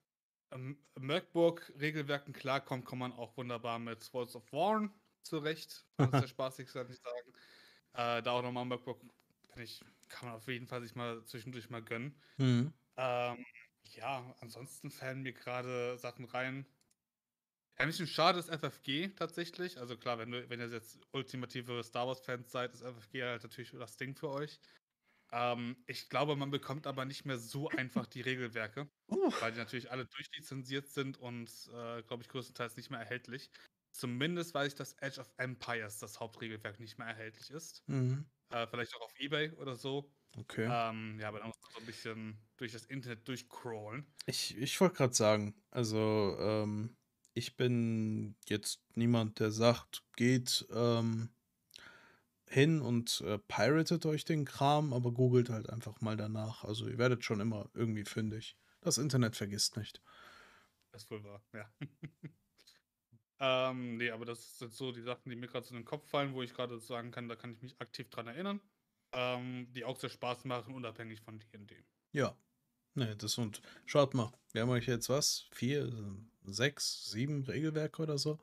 Speaker 2: ähm, Merkburg-Regelwerken klarkommt, kommt man auch wunderbar mit Swords of Warn zurecht. Das ist sehr spaßig, kann ich sagen. Äh, da auch nochmal Merkburg, ich, kann man auf jeden Fall sich mal zwischendurch mal gönnen. Mhm. Ähm, ja, ansonsten fallen mir gerade Sachen rein. Ein bisschen schade ist FFG tatsächlich. Also klar, wenn, du, wenn ihr jetzt ultimative Star Wars-Fans seid, ist FFG halt natürlich das Ding für euch. Ähm, ich glaube, man bekommt aber nicht mehr so einfach die Regelwerke, uh. weil die natürlich alle durchlizenziert sind und, äh, glaube ich, größtenteils nicht mehr erhältlich. Zumindest weiß ich, dass Edge of Empires das Hauptregelwerk nicht mehr erhältlich ist. Mhm. Äh, vielleicht auch auf Ebay oder so.
Speaker 1: Okay.
Speaker 2: Ähm, ja, aber dann muss man so ein bisschen durch das Internet durchcrawlen.
Speaker 1: Ich, ich wollte gerade sagen, also ähm, ich bin jetzt niemand, der sagt, geht ähm, hin und äh, piratet euch den Kram, aber googelt halt einfach mal danach. Also ihr werdet schon immer irgendwie fündig. Das Internet vergisst nicht.
Speaker 2: Das ist wohl wahr, ja. ähm, nee, aber das sind so die Sachen, die mir gerade so in den Kopf fallen, wo ich gerade sagen kann, da kann ich mich aktiv dran erinnern. Ähm, die auch sehr Spaß machen, unabhängig von D&D.
Speaker 1: Ja, Ne, das und schaut mal, wir haben euch jetzt was? Vier, sechs, sieben Regelwerke oder so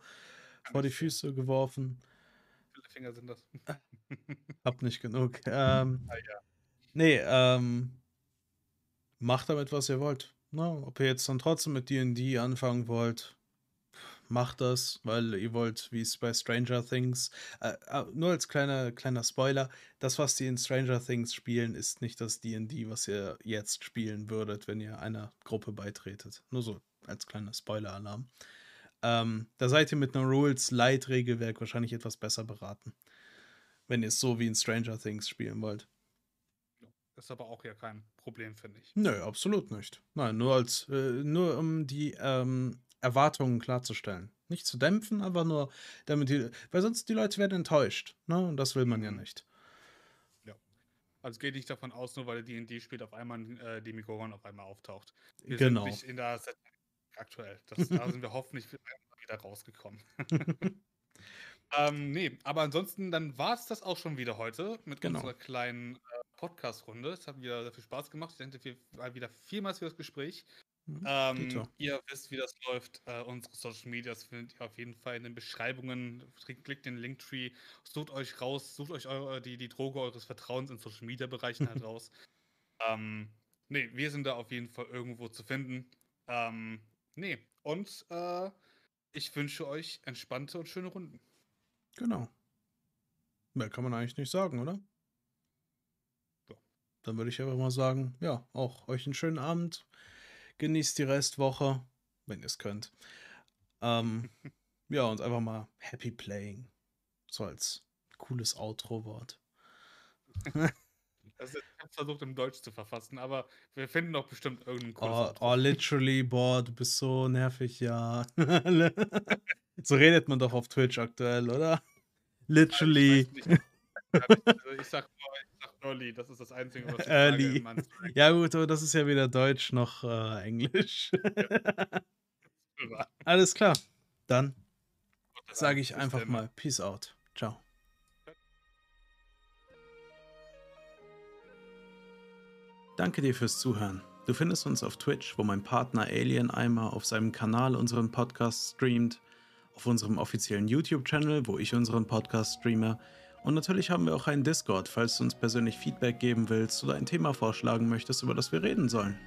Speaker 1: vor die Füße geworfen.
Speaker 2: Wie viele Finger sind das?
Speaker 1: Hab nicht genug. Ähm, ah, ja. Nee, ähm, macht damit, was ihr wollt. Na, ne? ob ihr jetzt dann trotzdem mit D&D anfangen wollt, macht das, weil ihr wollt, wie es bei Stranger Things, äh, äh, nur als kleiner, kleiner Spoiler, das, was die in Stranger Things spielen, ist nicht das DD, was ihr jetzt spielen würdet, wenn ihr einer Gruppe beitretet. Nur so als kleiner Spoiler-Alarm. Ähm, da seid ihr mit einem Rules-Light-Regelwerk wahrscheinlich etwas besser beraten. Wenn ihr es so wie in Stranger Things spielen wollt.
Speaker 2: Ist aber auch ja kein Problem, finde ich.
Speaker 1: Nö, absolut nicht. Nein, nur als, äh, nur um die ähm, Erwartungen klarzustellen. Nicht zu dämpfen, aber nur damit die, weil sonst die Leute werden enttäuscht. Ne? Und das will man ja
Speaker 2: Mhm.
Speaker 1: nicht.
Speaker 2: Ja. Also geht nicht davon aus, nur weil D&D spielt, auf einmal äh, Demigorgon auf einmal auftaucht. Wir
Speaker 1: Genau.
Speaker 2: sind nicht in der Set aktuell. Das, da sind wir hoffentlich wieder rausgekommen. ähm, nee, aber ansonsten, dann war es das auch schon wieder heute mit
Speaker 1: Genau.
Speaker 2: unserer kleinen äh, Podcast-Runde. Es hat wieder sehr viel Spaß gemacht. Ich denke, wir war wieder vielmals für das Gespräch.
Speaker 1: Mhm,
Speaker 2: Ähm, ihr wisst, wie das läuft. Äh, unsere Social Medias findet ihr auf jeden Fall in den Beschreibungen. Klickt klickt den Linktree, sucht euch raus, sucht euch eure, die, die Droge eures Vertrauens in Social Media Bereichen halt raus. Ähm, nee, wir sind da auf jeden Fall irgendwo zu finden. Ähm, nee, und äh, ich wünsche euch entspannte und schöne Runden.
Speaker 1: Genau. Mehr kann man eigentlich nicht sagen, oder?
Speaker 2: Ja.
Speaker 1: Dann würde ich einfach mal sagen, ja, auch euch einen schönen Abend. Genießt die Restwoche, wenn ihr es könnt. Ähm, ja, und einfach mal Happy Playing. So als cooles Outro-Wort.
Speaker 2: Ich habe versucht, im Deutsch zu verfassen, aber wir finden doch bestimmt irgendeinen cooles
Speaker 1: Oh, oh, literally, boah, du bist so nervig, ja. so redet man doch auf Twitch aktuell, oder? Literally.
Speaker 2: Also ich sag ich sag Early, das ist das Einzige, was ich sage
Speaker 1: Early.
Speaker 2: meinem Stream.
Speaker 1: Ja, gut, aber das ist ja wieder Deutsch noch äh, Englisch. Alles klar. Dann sage ich einfach mal Peace out. Ciao. Danke dir fürs Zuhören. Du findest uns auf Twitch, wo mein Partner Alien Eimer auf seinem Kanal unseren Podcast streamt, auf unserem offiziellen YouTube-Channel, wo ich unseren Podcast streame. Und natürlich haben wir auch einen Discord, falls du uns persönlich Feedback geben willst oder ein Thema vorschlagen möchtest, über das wir reden sollen.